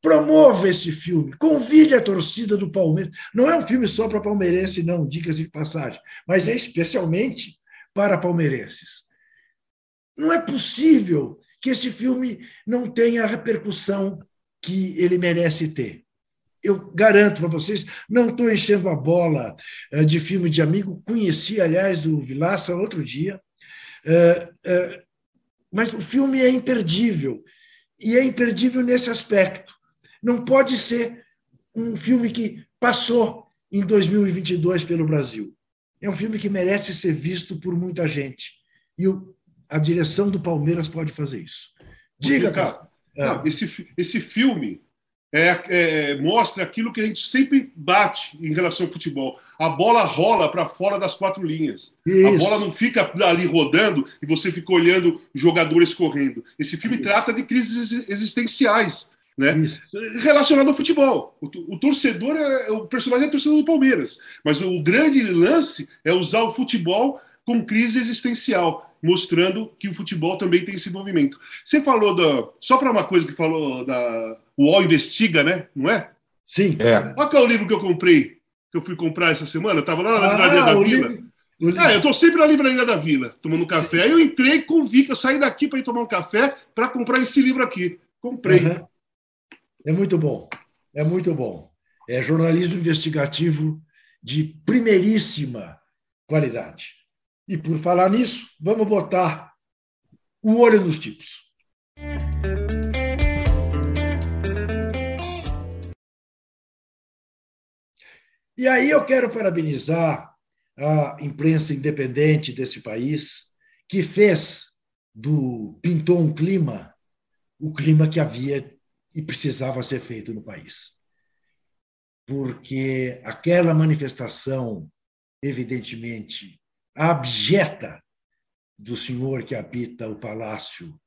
Promova esse filme, convide a torcida do Palmeiras. Não é um filme só para palmeirense, não, dicas de passagem, mas é especialmente para palmeirenses. Não é possível que esse filme não tenha a repercussão que ele merece ter. Eu garanto para vocês, não estou enchendo a bola eh, de filme de amigo, conheci, aliás, o Vilaça outro dia, eh, eh, mas o filme é imperdível, e é imperdível nesse aspecto. Não pode ser um filme que passou em 2022 pelo Brasil. É um filme que merece ser visto por muita gente. E a direção do Palmeiras pode fazer isso. Diga, cara. Não, esse, esse filme é, é, mostra aquilo que a gente sempre bate em relação ao futebol. A bola rola para fora das quatro linhas. Isso. A bola não fica ali rodando e você fica olhando jogadores correndo. Esse filme Isso. trata de crises existenciais né? relacionado ao futebol. O, o, torcedor é o personagem é torcedor do Palmeiras, mas o grande lance é usar o futebol com crise existencial, mostrando que o futebol também tem esse movimento. Você falou da só para uma coisa que falou da o UOL investiga, né? Não é? Sim. É. Olha qual é o livro que eu comprei, que eu fui comprar essa semana. Eu estava lá na ah, livraria da Vila. Livro, ah, eu estou sempre na livraria da Vila, tomando café. Aí eu entrei, convi que eu saí daqui para ir tomar um café para comprar esse livro aqui. Comprei. Uhum. É muito bom, é muito bom. É jornalismo investigativo de primeiríssima qualidade. E por falar nisso, vamos botar o olho nos tipos. E aí eu quero parabenizar a imprensa independente desse país, que fez do pintou um clima, o clima que havia e precisava ser feito no país. Porque aquela manifestação, evidentemente, abjeta do senhor que habita o palácio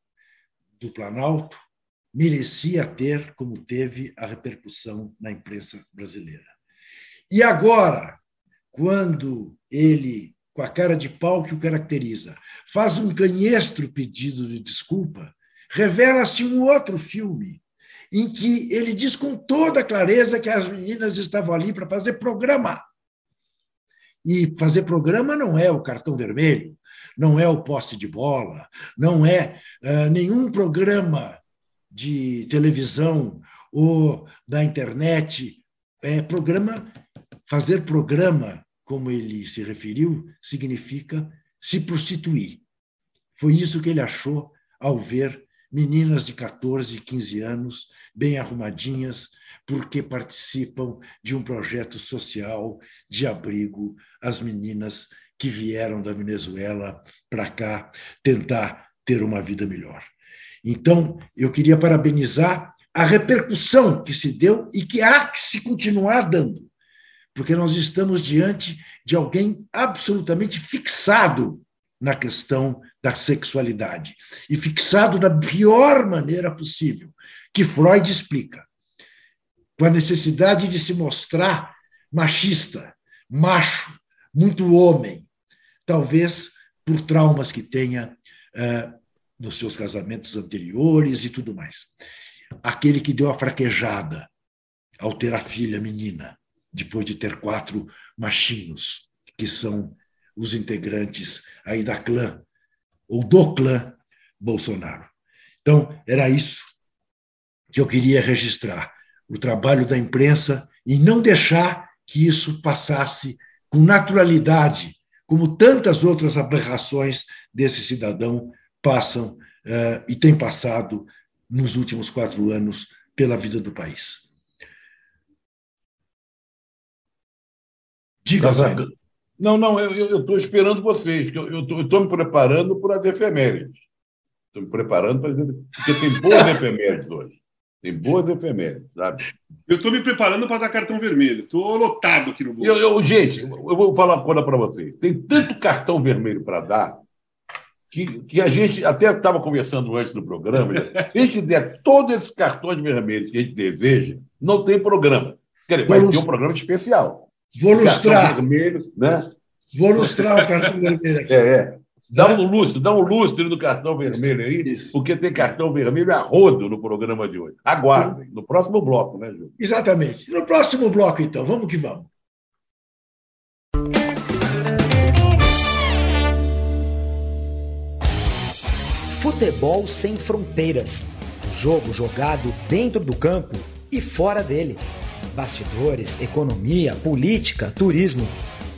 do Planalto, merecia ter, como teve, a repercussão na imprensa brasileira. E agora, quando ele, com a cara de pau que o caracteriza, faz um canhestro pedido de desculpa, revela-se um outro filme em que ele diz com toda clareza que as meninas estavam ali para fazer programa. E fazer programa não é o cartão vermelho, não é o posse de bola, não é uh, nenhum programa de televisão ou da internet. É programa, fazer programa, como ele se referiu, significa se prostituir. Foi isso que ele achou ao ver meninas de 14, 15 anos, bem arrumadinhas, porque participam de um projeto social de abrigo às meninas que vieram da Venezuela para cá tentar ter uma vida melhor. Então, eu queria parabenizar a repercussão que se deu e que há que se continuar dando, porque nós estamos diante de alguém absolutamente fixado na questão da sexualidade e fixado da pior maneira possível, que Freud explica, com a necessidade de se mostrar machista, macho, muito homem, talvez por traumas que tenha uh, nos seus casamentos anteriores e tudo mais. Aquele que deu a fraquejada ao ter a filha menina, depois de ter quatro machinhos, que são os integrantes aí da clã, ou do clã Bolsonaro. Então, era isso que eu queria registrar: o trabalho da imprensa e não deixar que isso passasse com naturalidade, como tantas outras aberrações desse cidadão passam uh, e têm passado nos últimos quatro anos pela vida do país. Diga, Zé. Não, não, eu estou esperando vocês, que eu estou me preparando para as efemérides. Estou me preparando para. Porque tem boas efemérides hoje. Tem boas efemérides, sabe? Eu estou me preparando para dar cartão vermelho. Estou lotado aqui no bolso. Eu, eu, gente, eu vou falar uma coisa para vocês. Tem tanto cartão vermelho para dar que, que a gente até estava conversando antes do programa. Se a gente der todos esses cartões vermelhos que a gente deseja, não tem programa. Quer dizer, vai ter um programa especial. Vou lustrar. Vermelho, né? Vou lustrar o cartão vermelho aqui. É, é. Dá um lustre, dá um lustre no cartão vermelho aí, porque tem cartão vermelho a rodo no programa de hoje. Aguardem, no próximo bloco, né, Júlio? Exatamente. No próximo bloco, então, vamos que vamos. Futebol sem fronteiras. Jogo jogado dentro do campo e fora dele. Bastidores, economia, política, turismo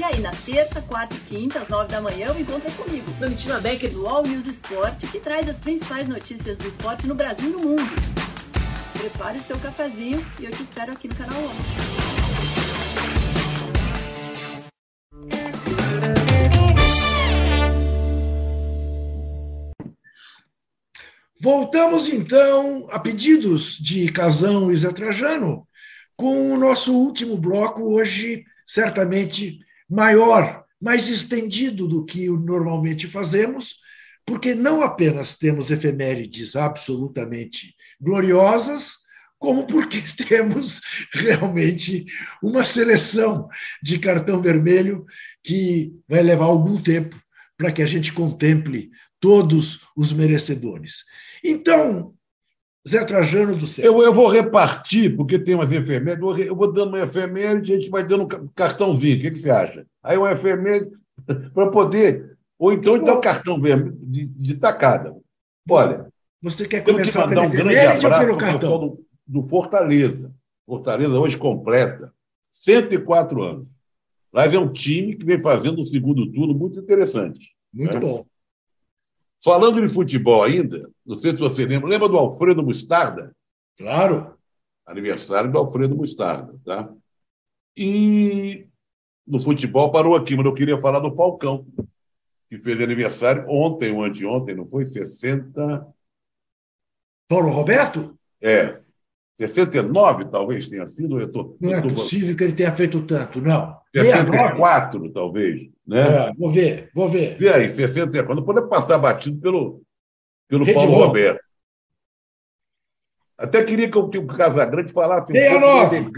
E aí, na terça, quarta e quinta, às nove da manhã, o encontro é comigo, Domitila Becker, do All News Esporte, que traz as principais notícias do esporte no Brasil e no mundo. Prepare o seu cafezinho e eu te espero aqui no canal 11. Voltamos então a pedidos de Casão e Zé Trajano com o nosso último bloco, hoje certamente maior, mais estendido do que normalmente fazemos, porque não apenas temos efemérides absolutamente gloriosas, como porque temos realmente uma seleção de cartão vermelho que vai levar algum tempo para que a gente contemple todos os merecedores. Então, Zé Trajano do céu. Eu, eu vou repartir, porque tem umas efemérides. Eu vou dando uma efeméride e a gente vai dando um cartãozinho. O que, que você acha? Aí uma efeméride para poder. Ou então, então cartão vermelho de, de tacada. Olha. Você quer começar a mandar um grande abraço pelo cartão? Do, do Fortaleza. Fortaleza hoje completa 104 anos. Mas é um time que vem fazendo um segundo turno muito interessante. Muito né? bom. Falando de futebol ainda, não sei se você lembra, lembra do Alfredo Mustarda? Claro. Aniversário do Alfredo Mustarda, tá? E no futebol parou aqui, mas eu queria falar do Falcão, que fez aniversário ontem ou anteontem, não foi? 60. Paulo Roberto? É. 69 talvez tenha sido. Eu tô, não eu é possível que ele tenha feito tanto, não. 64, 69? talvez. Né? É, vou ver, vou ver. Vê aí, 64. Não pode passar batido pelo, pelo Paulo Roberto. Até queria que o, que o Casagrande falasse. 69. Um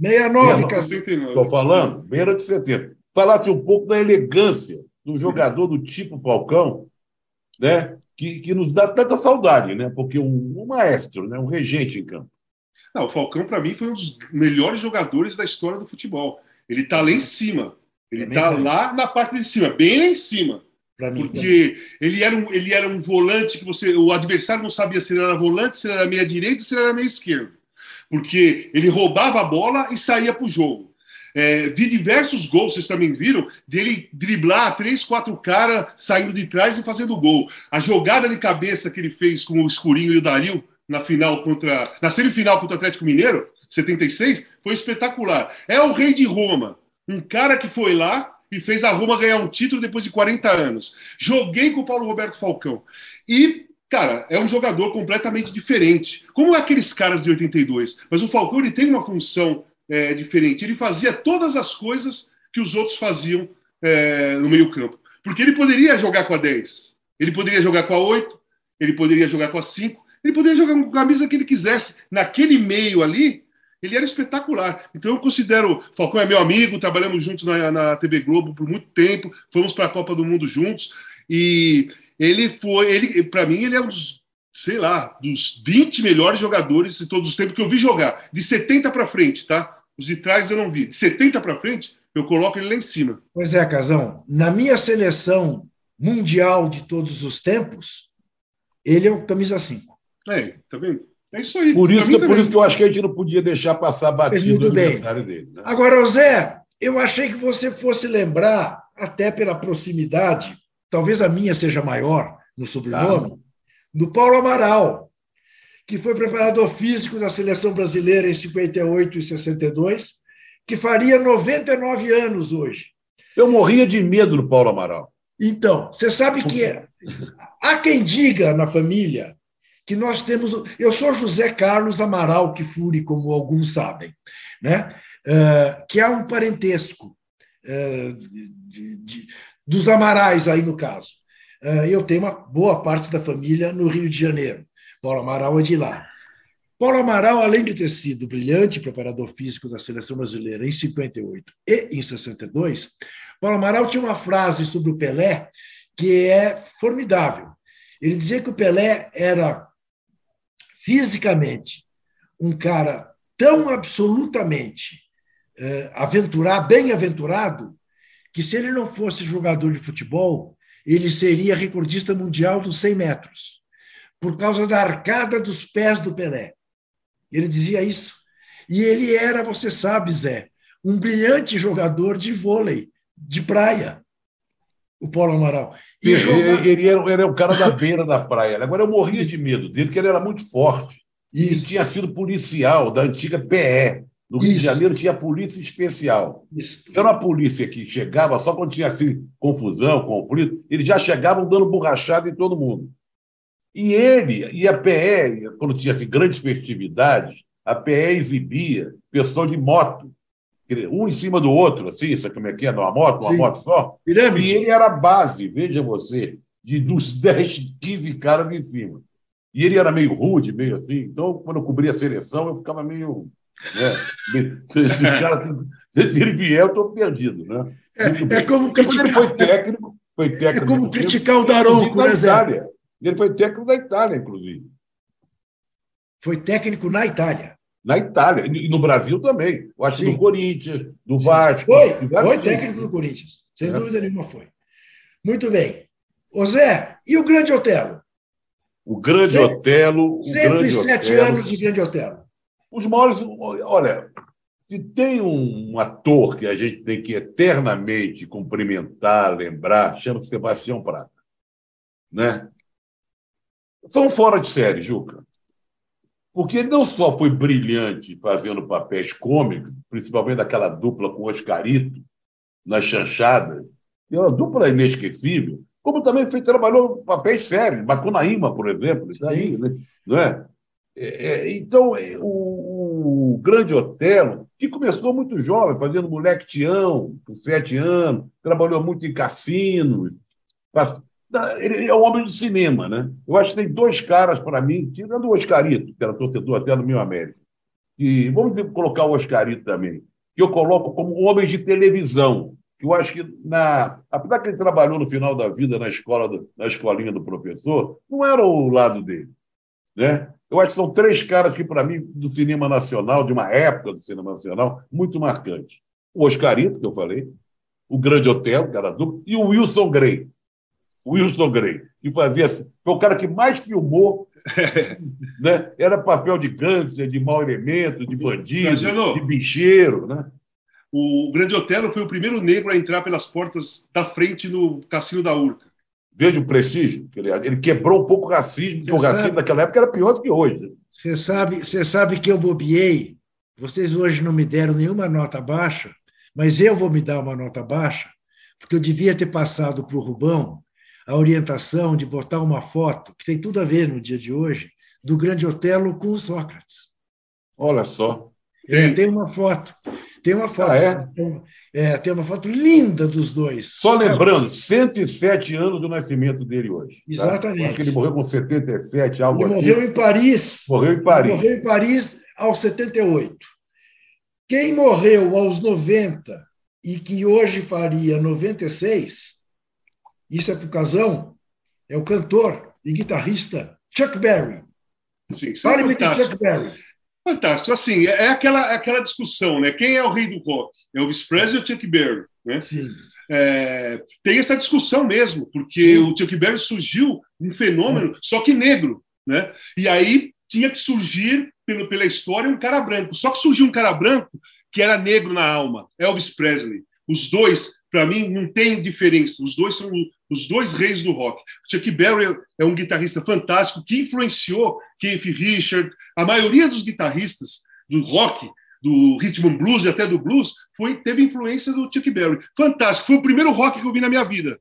69, Casagrande. Estou falando, beira de 70. Falasse um pouco da elegância do jogador do tipo Falcão, né? que, que nos dá tanta saudade, né? Porque um, um maestro, né? um regente em campo. Não, o Falcão, para mim, foi um dos melhores jogadores da história do futebol. Ele está lá em cima. Ele está lá na parte de cima, bem lá em cima. Mim, porque ele era, um, ele era um volante que você. O adversário não sabia se ele era volante, se ele era meia direita, se ele era meia esquerda. Porque ele roubava a bola e saía para o jogo. É, vi diversos gols, vocês também viram, dele driblar três, quatro caras saindo de trás e fazendo gol. A jogada de cabeça que ele fez com o Escurinho e o Dario na final contra. na semifinal contra o Atlético Mineiro, 76, foi espetacular. É o rei de Roma. Um cara que foi lá e fez a Roma ganhar um título depois de 40 anos. Joguei com o Paulo Roberto Falcão. E cara, é um jogador completamente diferente. Como aqueles caras de 82. Mas o Falcão ele tem uma função é, diferente. Ele fazia todas as coisas que os outros faziam é, no meio-campo. Porque ele poderia jogar com a 10, ele poderia jogar com a 8, ele poderia jogar com a 5, ele poderia jogar com a camisa que ele quisesse. Naquele meio ali, ele era espetacular. Então eu considero. Falcão é meu amigo, trabalhamos juntos na, na TV Globo por muito tempo, fomos para a Copa do Mundo juntos. E ele foi, ele, para mim, ele é um dos sei lá, dos 20 melhores jogadores de todos os tempos que eu vi jogar. De 70 para frente, tá? Os de trás eu não vi. De 70 para frente, eu coloco ele lá em cima. Pois é, Casão. Na minha seleção mundial de todos os tempos, ele é o camisa 5. É, tá vendo? É isso aí. Por isso, que, por isso que eu acho que a gente não podia deixar passar batido o bem. aniversário dele. né? Agora, Zé, eu achei que você fosse lembrar, até pela proximidade, talvez a minha seja maior no sobrenome, do Paulo Amaral, que foi preparador físico da seleção brasileira em 58 e 62, que faria 99 anos hoje. Eu morria de medo do Paulo Amaral. Então, você sabe que há quem diga na família que nós temos. Eu sou José Carlos Amaral Kifuri, como alguns sabem, né? Eh, que há um parentesco eh, de- de- dos Amarais aí no caso. Eh, eu tenho uma boa parte da família no Rio de Janeiro. Paulo Amaral é de lá. Paulo Amaral, além de ter sido brilhante preparador físico da seleção brasileira em 58 e em 62, Paulo Amaral tinha uma frase sobre o Pelé que é formidável. Ele dizia que o Pelé era fisicamente um cara tão absolutamente eh, aventurar, bem-aventurado, que se ele não fosse jogador de futebol, ele seria recordista mundial dos 100 metros, por causa da arcada dos pés do Pelé. Ele dizia isso. E ele era, você sabe, Zé, um brilhante jogador de vôlei, de praia, o Paulo Amaral. E Ele, jogava- ele era, era o cara da beira da praia. Agora, eu morria de medo dele, porque ele era muito forte. E Isso, tinha sido policial da antiga PE. No Rio de Isso. Janeiro tinha polícia especial. isso. Era uma polícia que chegava só quando tinha assim, confusão, conflito, eles já chegavam dando borrachada em todo mundo. E ele, e a PE, quando tinha assim, grandes festividades, a PE exibia pessoas de moto, um em cima do outro, assim, sabe como é que é? Numa moto, uma Sim. moto só. E Pirâmide. ele era a base, veja você, de, dos 10, 15 caras em cima. E ele era meio rude, meio assim. Então, quando eu cobria a seleção, eu ficava meio. Né, esses caras, se ele vier, eu estou perdido. Né? Bem. É como ele criticar, foi técnico. Foi é técnico como do time, criticar o Daronco, da né, Zé? Itália. Ele foi técnico da Itália, inclusive. Foi técnico na Itália. Na Itália. E no Brasil também. Eu acho que Sim. do Corinthians, do Vasco. Foi, foi técnico do Corinthians. Sem É. dúvida nenhuma foi. Muito bem. Ô Zé, e o Grande Otelo? O Grande Otelo. O Grande 107 Otelo. anos de Grande Otelo. Os maiores. Olha, se tem um ator que a gente tem que eternamente cumprimentar, lembrar, chama-se Sebastião Prata. Né? São fora de série, Juca. Porque ele não só foi brilhante fazendo papéis cômicos, principalmente daquela dupla com o Oscarito, nas chanchadas, que é uma dupla inesquecível, como também fez, trabalhou papéis sérios, Macunaíma, por exemplo, está aí, né? não é? É, é, então, é, o, o Grande Otelo, que começou muito jovem, fazendo moleque Tião, com sete anos, trabalhou muito em cassinos. Ele é um homem de cinema, né? Eu acho que tem dois caras, para mim, tirando o Oscarito, que era torcedor até no Meu América. E vamos colocar o Oscarito também, que eu coloco como homem de televisão. Eu acho que, na, apesar que ele trabalhou no final da vida na escola, do- na escolinha do professor, não era o lado dele. Né? Eu acho que são três caras que, para mim, do cinema nacional, de uma época do cinema nacional, muito marcantes. O Oscarito, que eu falei, o Grande Hotel, que era duplo, e o Wilson Grey. Wilson Grey, que fazia. assim, Foi o cara que mais filmou. né? Era papel de câncer, de mau elemento, de bandido, de bicheiro. Né? O Grande Otelo foi o primeiro negro a entrar pelas portas da frente no Cassino da Urca. Veja o prestígio. Ele, ele quebrou um pouco o racismo, porque o racismo sabe- daquela época era pior do que hoje. Você sabe, você sabe que eu bobiei. Vocês hoje não me deram nenhuma nota baixa, mas eu vou me dar uma nota baixa, porque eu devia ter passado para o Rubão a orientação de botar uma foto, que tem tudo a ver no dia de hoje, do Grande Otelo com o Sócrates. Olha só. É, tem uma foto. Tem uma foto. Ah, é? É, tem uma foto linda dos dois. Só lembrando, 107 anos do nascimento dele hoje. tá? Exatamente. Acho que ele morreu com 77, algo Ele assim. morreu em Paris. Morreu em Paris. Morreu em Paris aos 78. Quem morreu aos 90 e que hoje faria 96, isso é por casão, é o cantor e guitarrista Chuck Berry. Sim, é Fale-me de fantástico. Chuck Berry. Fantástico. Assim, é é aquela, é aquela discussão, né? Quem é o rei do rock? Elvis Presley ou Chuck Berry? Né? Sim. É, tem essa discussão mesmo, porque Sim. o Chuck Berry surgiu um fenômeno, só que negro. Né? E aí tinha que surgir, pelo, pela história, um cara branco. Só que surgiu um cara branco que era negro na alma, Elvis Presley. Os dois, para mim, não tem diferença. Os dois são os dois reis do rock. Chuck Berry é um guitarrista fantástico que influenciou Keith Richard. A maioria dos guitarristas do rock, do rhythm and blues e até do blues, foi, teve influência do Chuck Berry. Fantástico. Foi o primeiro rock que eu vi na minha vida.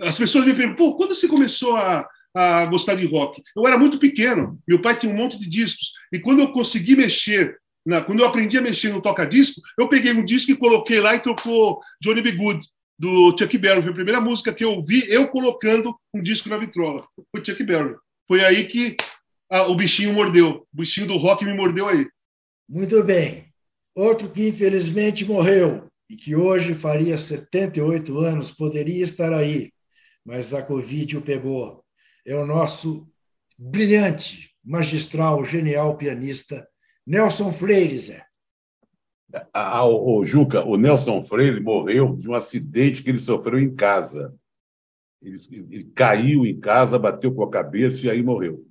As pessoas me perguntam, pô, quando você começou a, a gostar de rock? Eu era muito pequeno. Meu pai tinha um monte de discos. E quando eu consegui mexer na, quando eu aprendi a mexer no toca-disco, eu peguei um disco e coloquei lá e tocou Johnny B. Good, do Chuck Berry. Foi a primeira música que eu ouvi, eu colocando um disco na vitrola. Foi Chuck Berry. Foi aí que ah, o bichinho mordeu. O bichinho do rock me mordeu aí. Muito bem. Outro que infelizmente morreu e que hoje faria 78 anos, poderia estar aí, mas a Covid o pegou. É o nosso brilhante, magistral, genial pianista Nelson Freire, Zé. Ah, o, o, Juca, o Nelson Freire morreu de um acidente que ele sofreu em casa. Ele, ele caiu em casa, bateu com a cabeça e aí morreu.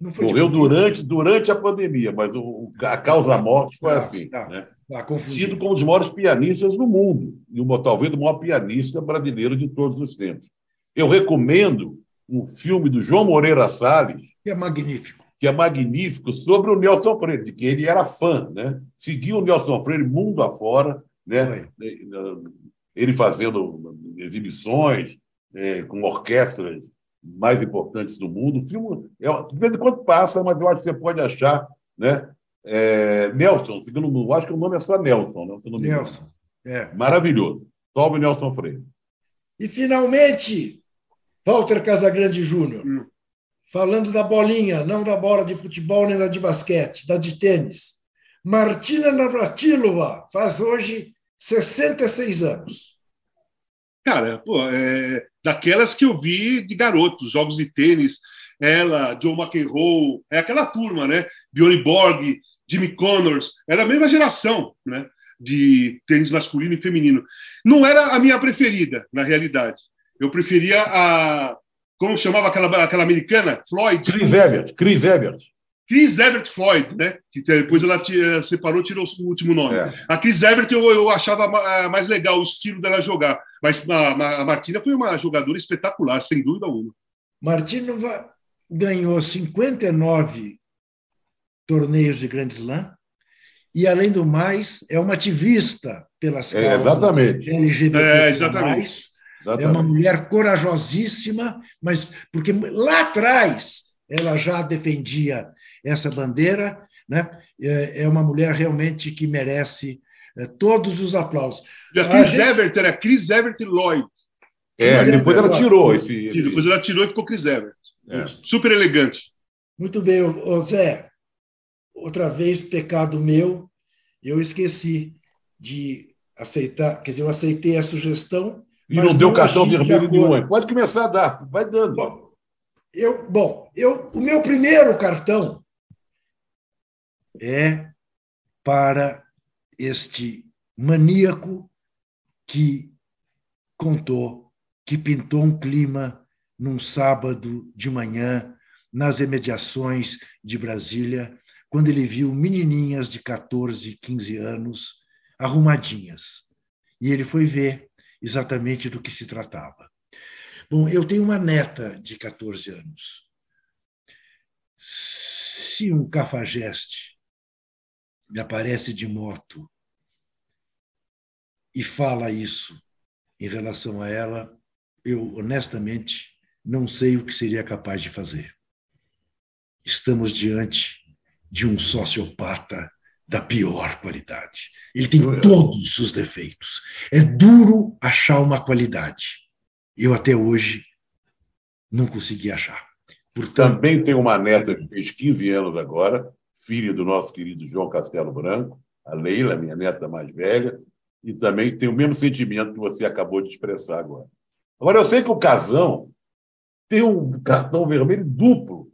Morreu durante, durante a pandemia, mas o, a causa-morte foi tá, assim. Tá, né? tá Tido como um dos maiores pianistas do mundo, e talvez o maior pianista brasileiro de todos os tempos. Eu recomendo um filme do João Moreira Salles. Que é magnífico que é magnífico sobre o Nelson Freire, de que ele era fã, né? Seguiu o Nelson Freire mundo afora, né? Ele fazendo exibições é, com orquestras mais importantes do mundo. O filme, é, de vez em quando passa, mas eu acho que você pode achar, né? É, Nelson, eu acho que o nome é só Nelson, né? Nelson, é. Maravilhoso. Salve Nelson Freire. E finalmente, Walter Casagrande Júnior. Hum falando da bolinha, não da bola de futebol nem da de basquete, da de tênis. Martina Navratilova faz hoje 66 anos. Cara, pô, é daquelas que eu vi de garotos, jogos de tênis, ela, Joe McEnroe, é aquela turma, né? Bjorn Borg, Jimmy Connors, era a mesma geração, né? De tênis masculino e feminino. Não era a minha preferida, na realidade. Eu preferia a como chamava aquela, aquela americana? Floyd. Chris Evert. Chris Evert. Chris Evert Floyd, né? Que depois ela eh, separou, tirou o último nome. É. A Chris Evert eu, eu achava eh, mais legal o estilo dela jogar, mas a, a Martina foi uma jogadora espetacular, sem dúvida alguma. Martina ganhou 59 torneios de Grand Slam e, além do mais, é uma ativista pelas é, exatamente. LGBT. É, exatamente. Exatamente. É uma mulher corajosíssima, mas porque lá atrás ela já defendia essa bandeira, né? É, é uma mulher realmente que merece é, todos os aplausos. E a Chris a Evert era Chris Evert Lloyd. É, depois ela tirou esse, esse, Depois ela tirou e ficou Chris Evert. É. Super elegante. Muito bem, Zé. Outra vez, pecado meu, eu esqueci de aceitar, quer dizer, eu aceitei a sugestão e não deu cartão vermelho nenhum. Pode começar a dar, vai dando. Bom, eu, bom eu, o meu primeiro cartão é para este maníaco que contou que pintou um clima num sábado de manhã nas imediações de Brasília, quando ele viu menininhas de 14, 15 anos arrumadinhas. E ele foi ver exatamente do que se tratava. Bom, eu tenho uma neta de 14 anos. Se um cafajeste me aparece de moto e fala isso em relação a ela, eu honestamente não sei o que seria capaz de fazer. Estamos diante de um sociopata da pior qualidade. Ele tem todos os defeitos. É duro achar uma qualidade. Eu até hoje não consegui achar. Portanto, Também tem uma neta que fez 15 anos agora, filha do nosso querido João Castelo Branco, a Leila, minha neta mais velha, e também tem o mesmo sentimento que você acabou de expressar agora. Agora, eu sei que o Casão tem um cartão vermelho duplo.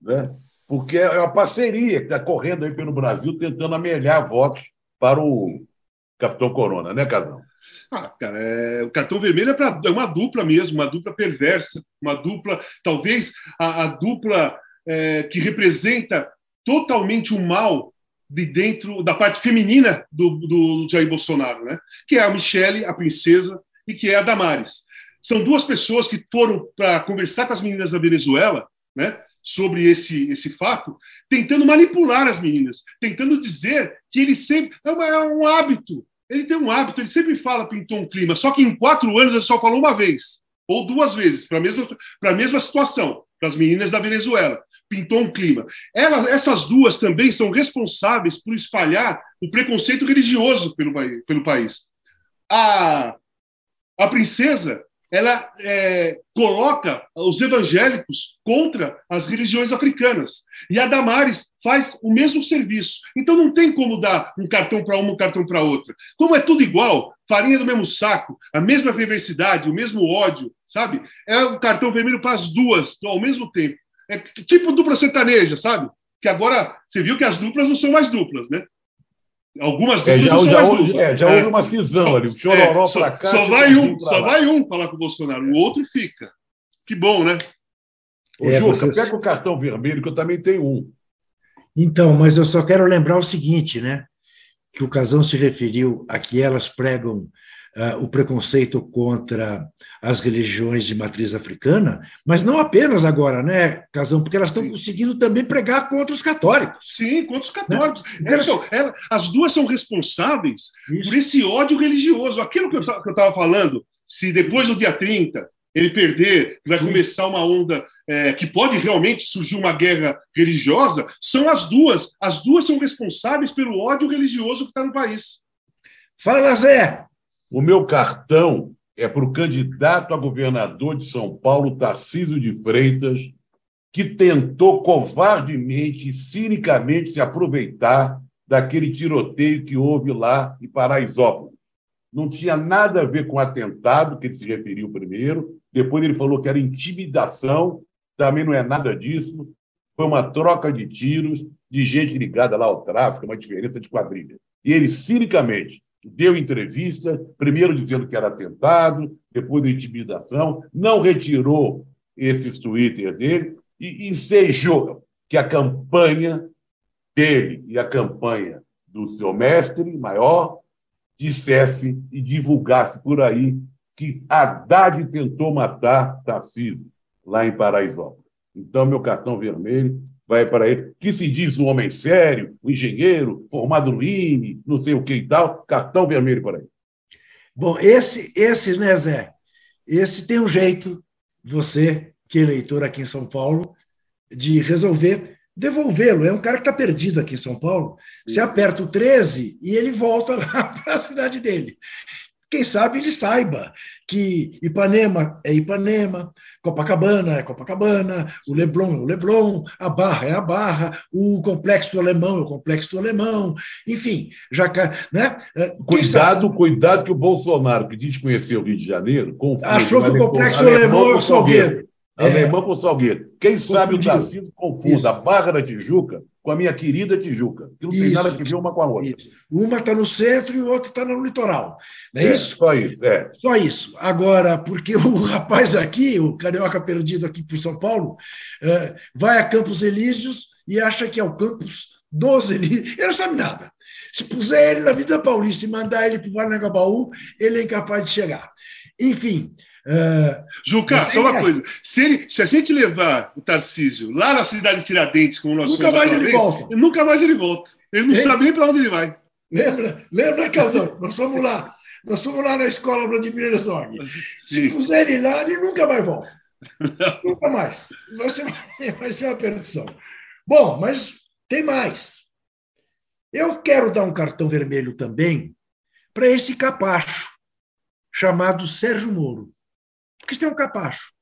Né? Porque é uma parceria que está correndo aí pelo Brasil, tentando amelhar votos para o, Capitão Corona, né, Casão? Ah, cara, é, o cartão vermelho é, pra, é uma dupla mesmo, uma dupla perversa, uma dupla, talvez a, a dupla é, que representa totalmente o mal de dentro da parte feminina do, do Jair Bolsonaro, né? Que é a Michelle, a princesa, e que é a Damares. São duas pessoas que foram para conversar com as meninas da Venezuela, né? Sobre esse, esse fato, tentando manipular as meninas, tentando dizer que ele sempre. É, uma, é um hábito. Ele tem um hábito, ele sempre fala pintou um clima, só que em quatro anos ele só falou uma vez, ou duas vezes, para a mesma, mesma situação, para as meninas da Venezuela pintou um clima. Ela, essas duas também são responsáveis por espalhar o preconceito religioso pelo, pelo país. A, a princesa ela é, coloca os evangélicos contra as religiões africanas. E a Damares faz o mesmo serviço. Então não tem como dar um cartão para uma, um cartão para outra. Como é tudo igual, farinha do mesmo saco, a mesma perversidade, o mesmo ódio, sabe? É um cartão vermelho para as duas ao mesmo tempo. É tipo dupla sertaneja, sabe? Que agora você viu que as duplas não são mais duplas, né? Algumas é, duplas é, já, são já, mais houve, duplas. é, já houve uma cisão ali, o chororó é, para cá. Só vai um, só vai um falar com o Bolsonaro, o outro fica. Que bom, né? Ô, É, Juca, você- pega o cartão vermelho, que eu também tenho um. Então, mas eu só quero lembrar o seguinte, né? Que o Casão se referiu a que elas pregam o preconceito contra as religiões de matriz africana, mas não apenas agora, né, Casão? Porque elas estão conseguindo também pregar contra os católicos. Sim, contra os católicos. Né? Então, ela- as duas são responsáveis Isso. por esse ódio religioso. Aquilo que eu estava falando, se depois do dia 30 ele perder, vai começar uma onda é, que pode realmente surgir uma guerra religiosa, são as duas. As duas são responsáveis pelo ódio religioso que está no país. Fala, Zé! O meu cartão é para o candidato a governador de São Paulo, Tarcísio de Freitas, que tentou covardemente cinicamente se aproveitar daquele tiroteio que houve lá em Paraisópolis. Não tinha nada a ver com atentado, que ele se referiu primeiro, depois ele falou que era intimidação, também não é nada disso. Foi uma troca de tiros de gente ligada lá ao tráfico, uma diferença de quadrilha. E ele, cinicamente, deu entrevista, primeiro dizendo que era atentado, depois de intimidação, não retirou esses Twitter dele e ensejou que a campanha dele e a campanha do seu mestre maior dissesse e divulgasse por aí que Haddad tentou matar Tarcísio lá em Paraisópolis. Então, meu cartão vermelho vai para ele, que se diz um homem sério, um engenheiro, formado no INE, não sei o que e tal, cartão vermelho para ele. Bom, esse, esse, né, Zé? Esse tem um jeito, você, que é eleitor aqui em São Paulo, de resolver devolvê-lo. É um cara que está perdido aqui em São Paulo. Você aperta o 13 e ele volta lá para a cidade dele. Quem sabe ele saiba que Ipanema é Ipanema, Copacabana é Copacabana, o Leblon é o Leblon, a Barra é a Barra, o Complexo Alemão é o Complexo Alemão, enfim, já né? Quem sabe- Cuidado, cuidado que o Bolsonaro, que diz conhecer o Rio de Janeiro, confunde Achou que o alemão- complexo alemão é o Salgueiro. É. Alemão com Salgueiro. Quem sabe o. Tarcísio confunde Isso. a Barra da Tijuca com a minha querida Tijuca, que não tem Isso. nada a ver uma com a outra. Isso. Uma está no centro e o outro está no litoral. Não é, isso? Só isso, é. Só isso. Agora, porque o rapaz aqui, o carioca perdido aqui por São Paulo, eh, vai a Campos Elíseos e acha que é o campus dos Elíseos. Ele não sabe nada. Se puser ele na Vida Paulista e mandar ele para o Varnagabaú, ele é incapaz de chegar. Enfim, eh, Juca, só uma coisa. Se, ele- se a gente levar o Tarcísio lá na cidade de Tiradentes, como nós Nunca mais ele vez, volta. nunca mais ele volta. Ele não Hein? sabe nem para onde ele vai. lembra? Lembra, Casão? Nós fomos lá. Nós fomos lá na escola Vladimir Herzog. Se puser ele lá, ele nunca mais volta. nunca mais. Vai ser, uma, vai ser uma perdição. Bom, mas tem mais. Eu quero dar um cartão vermelho também para esse capacho chamado Sérgio Moro. Porque isso é um capacho.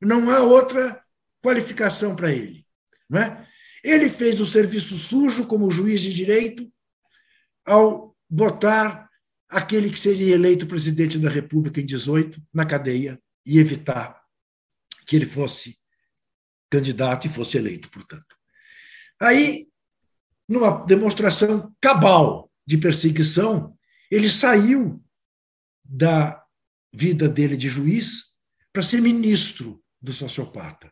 Não há outra qualificação para ele. Não é? Ele fez o serviço sujo como juiz de direito ao botar aquele que seria eleito presidente da República em 18 na cadeia e evitar que ele fosse candidato e fosse eleito, portanto. Aí, numa demonstração cabal de perseguição, ele saiu da vida dele de juiz para ser ministro do sociopata.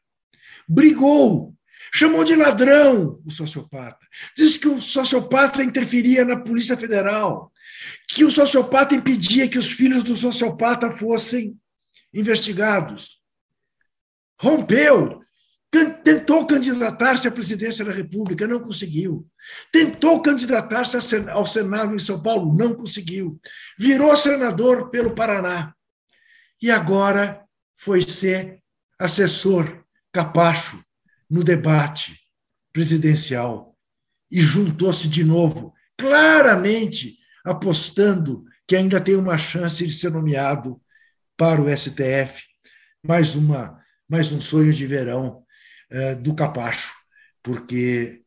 Brigou, chamou de ladrão o sociopata. Disse que o sociopata interferia na Polícia Federal, que o sociopata impedia que os filhos do sociopata fossem investigados. Rompeu, tentou candidatar-se à presidência da República, não conseguiu. Tentou candidatar-se ao Senado em São Paulo, não conseguiu. Virou senador pelo Paraná. E agora foi ser assessor capacho no debate presidencial e juntou-se de novo, claramente apostando que ainda tem uma chance de ser nomeado para o STF. Mais uma, mais um sonho de verão uh, do Capacho, porque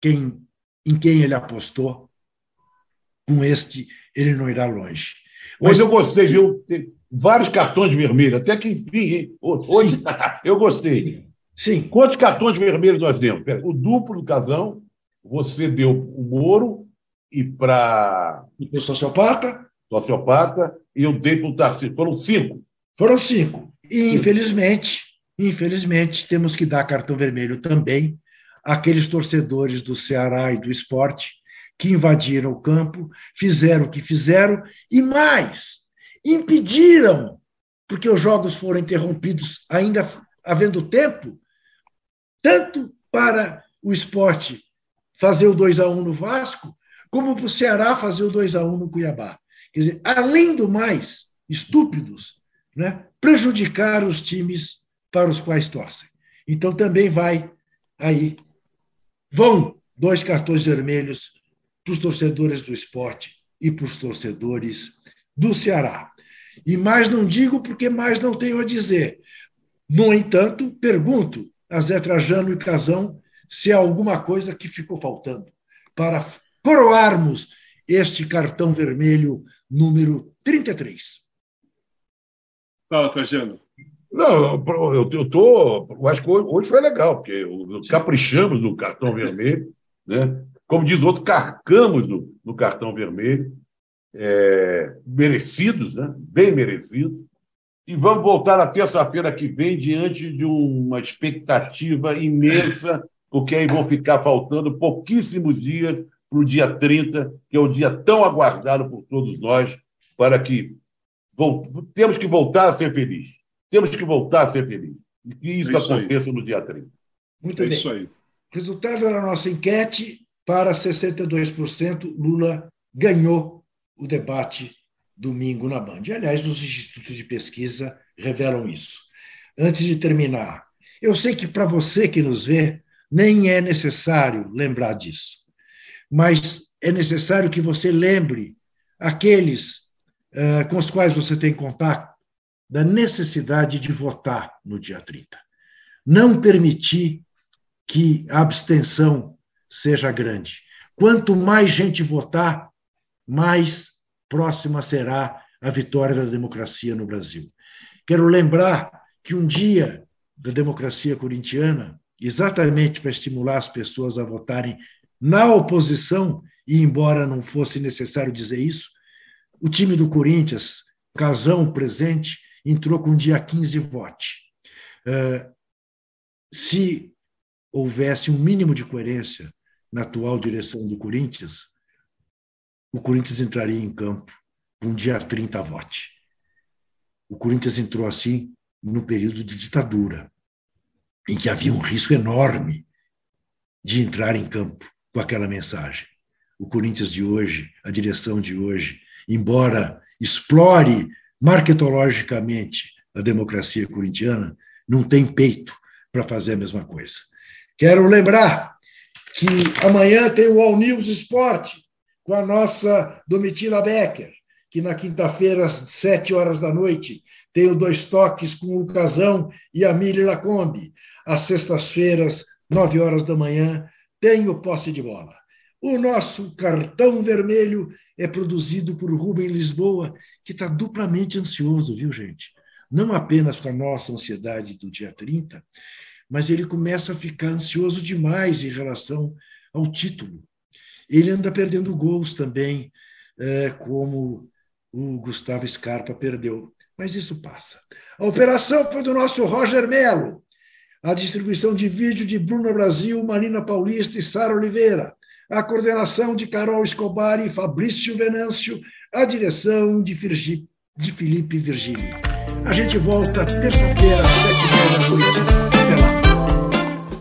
quem, em quem ele apostou, com este ele não irá longe. Mas Hoje eu gostei, viu? Vários cartões vermelhos, até que enfim, hoje eu gostei. Sim. Quantos cartões vermelhos nós demos? O duplo do casão, você deu o Moro e para. O sociopata? Sociopata, e eu dei para o Tarcísio. Foram cinco. Foram cinco. E, infelizmente, infelizmente, temos que dar cartão vermelho também àqueles torcedores do Ceará e do esporte que invadiram o campo, fizeram o que fizeram e mais, impediram, porque os jogos foram interrompidos ainda havendo tempo, tanto para o esporte fazer o 2 a 1 no Vasco, como para o Ceará fazer o 2 a 1 no Cuiabá. Quer dizer, além do mais, estúpidos, né, prejudicar os times para os quais torcem. Então também vai aí, vão dois cartões vermelhos para os torcedores do esporte e para os torcedores do Ceará. E mais não digo porque mais não tenho a dizer. No entanto, pergunto a Zé Trajano e Casão se há alguma coisa que ficou faltando para coroarmos este cartão vermelho número 33. Fala, Trajano. Não, eu, eu tô. Eu acho que hoje foi legal, porque caprichamos no cartão vermelho, né? Como diz o outro, carcamos no, no cartão vermelho, é, merecidos, né? bem merecidos. E vamos voltar na terça-feira que vem diante de uma expectativa imensa, porque aí vão ficar faltando pouquíssimos dias para o dia 30, que é o dia tão aguardado por todos nós, para que temos que voltar a ser felizes. Temos que voltar a ser felizes. E que isso, é isso aconteça aí. no dia 30. Muito é bem. Isso aí. Resultado da nossa enquete: para 62%, Lula ganhou o debate domingo na Band. Aliás, os institutos de pesquisa revelam isso. Antes de terminar, eu sei que para você que nos vê, nem é necessário lembrar disso, mas é necessário que você lembre aqueles uh, com os quais você tem contato da necessidade de votar no dia 30. Não permitir que a abstenção seja grande. Quanto mais gente votar, mais próxima será a vitória da democracia no Brasil. Quero lembrar que um dia da democracia corintiana, exatamente para estimular as pessoas a votarem na oposição, e embora não fosse necessário dizer isso, o time do Corinthians, Casão presente, entrou com dia 15 vote. Uh, se houvesse um mínimo de coerência na atual direção do Corinthians, o Corinthians entraria em campo um dia 30 vote. O Corinthians entrou assim no período de ditadura, em que havia um risco enorme de entrar em campo com aquela mensagem. O Corinthians de hoje, a direção de hoje, embora explore marketologicamente a democracia corintiana, não tem peito para fazer a mesma coisa. Quero lembrar que amanhã tem o All News Esporte, com a nossa Domitila Becker, que na quinta-feira, às sete horas da noite, tem o Dois Toques com o Casão e a Mili Lacombe. Às sextas-feiras, nove horas da manhã, tem o Posse de Bola. O nosso cartão vermelho é produzido por Rubem Lisboa, que está duplamente ansioso, viu, gente? Não apenas com a nossa ansiedade do dia 30, mas ele começa a ficar ansioso demais em relação ao título ele anda perdendo gols também é, como o Gustavo Scarpa perdeu. Mas isso passa. A operação foi do nosso Roger Melo. A distribuição de vídeo de Bruna Brasil, Marina Paulista e Sara Oliveira. A coordenação de Carol Escobar e Fabrício Venâncio. A direção de, Virgi, de Felipe Virgílio. A gente volta terça-feira, sete da noite.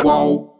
Qual?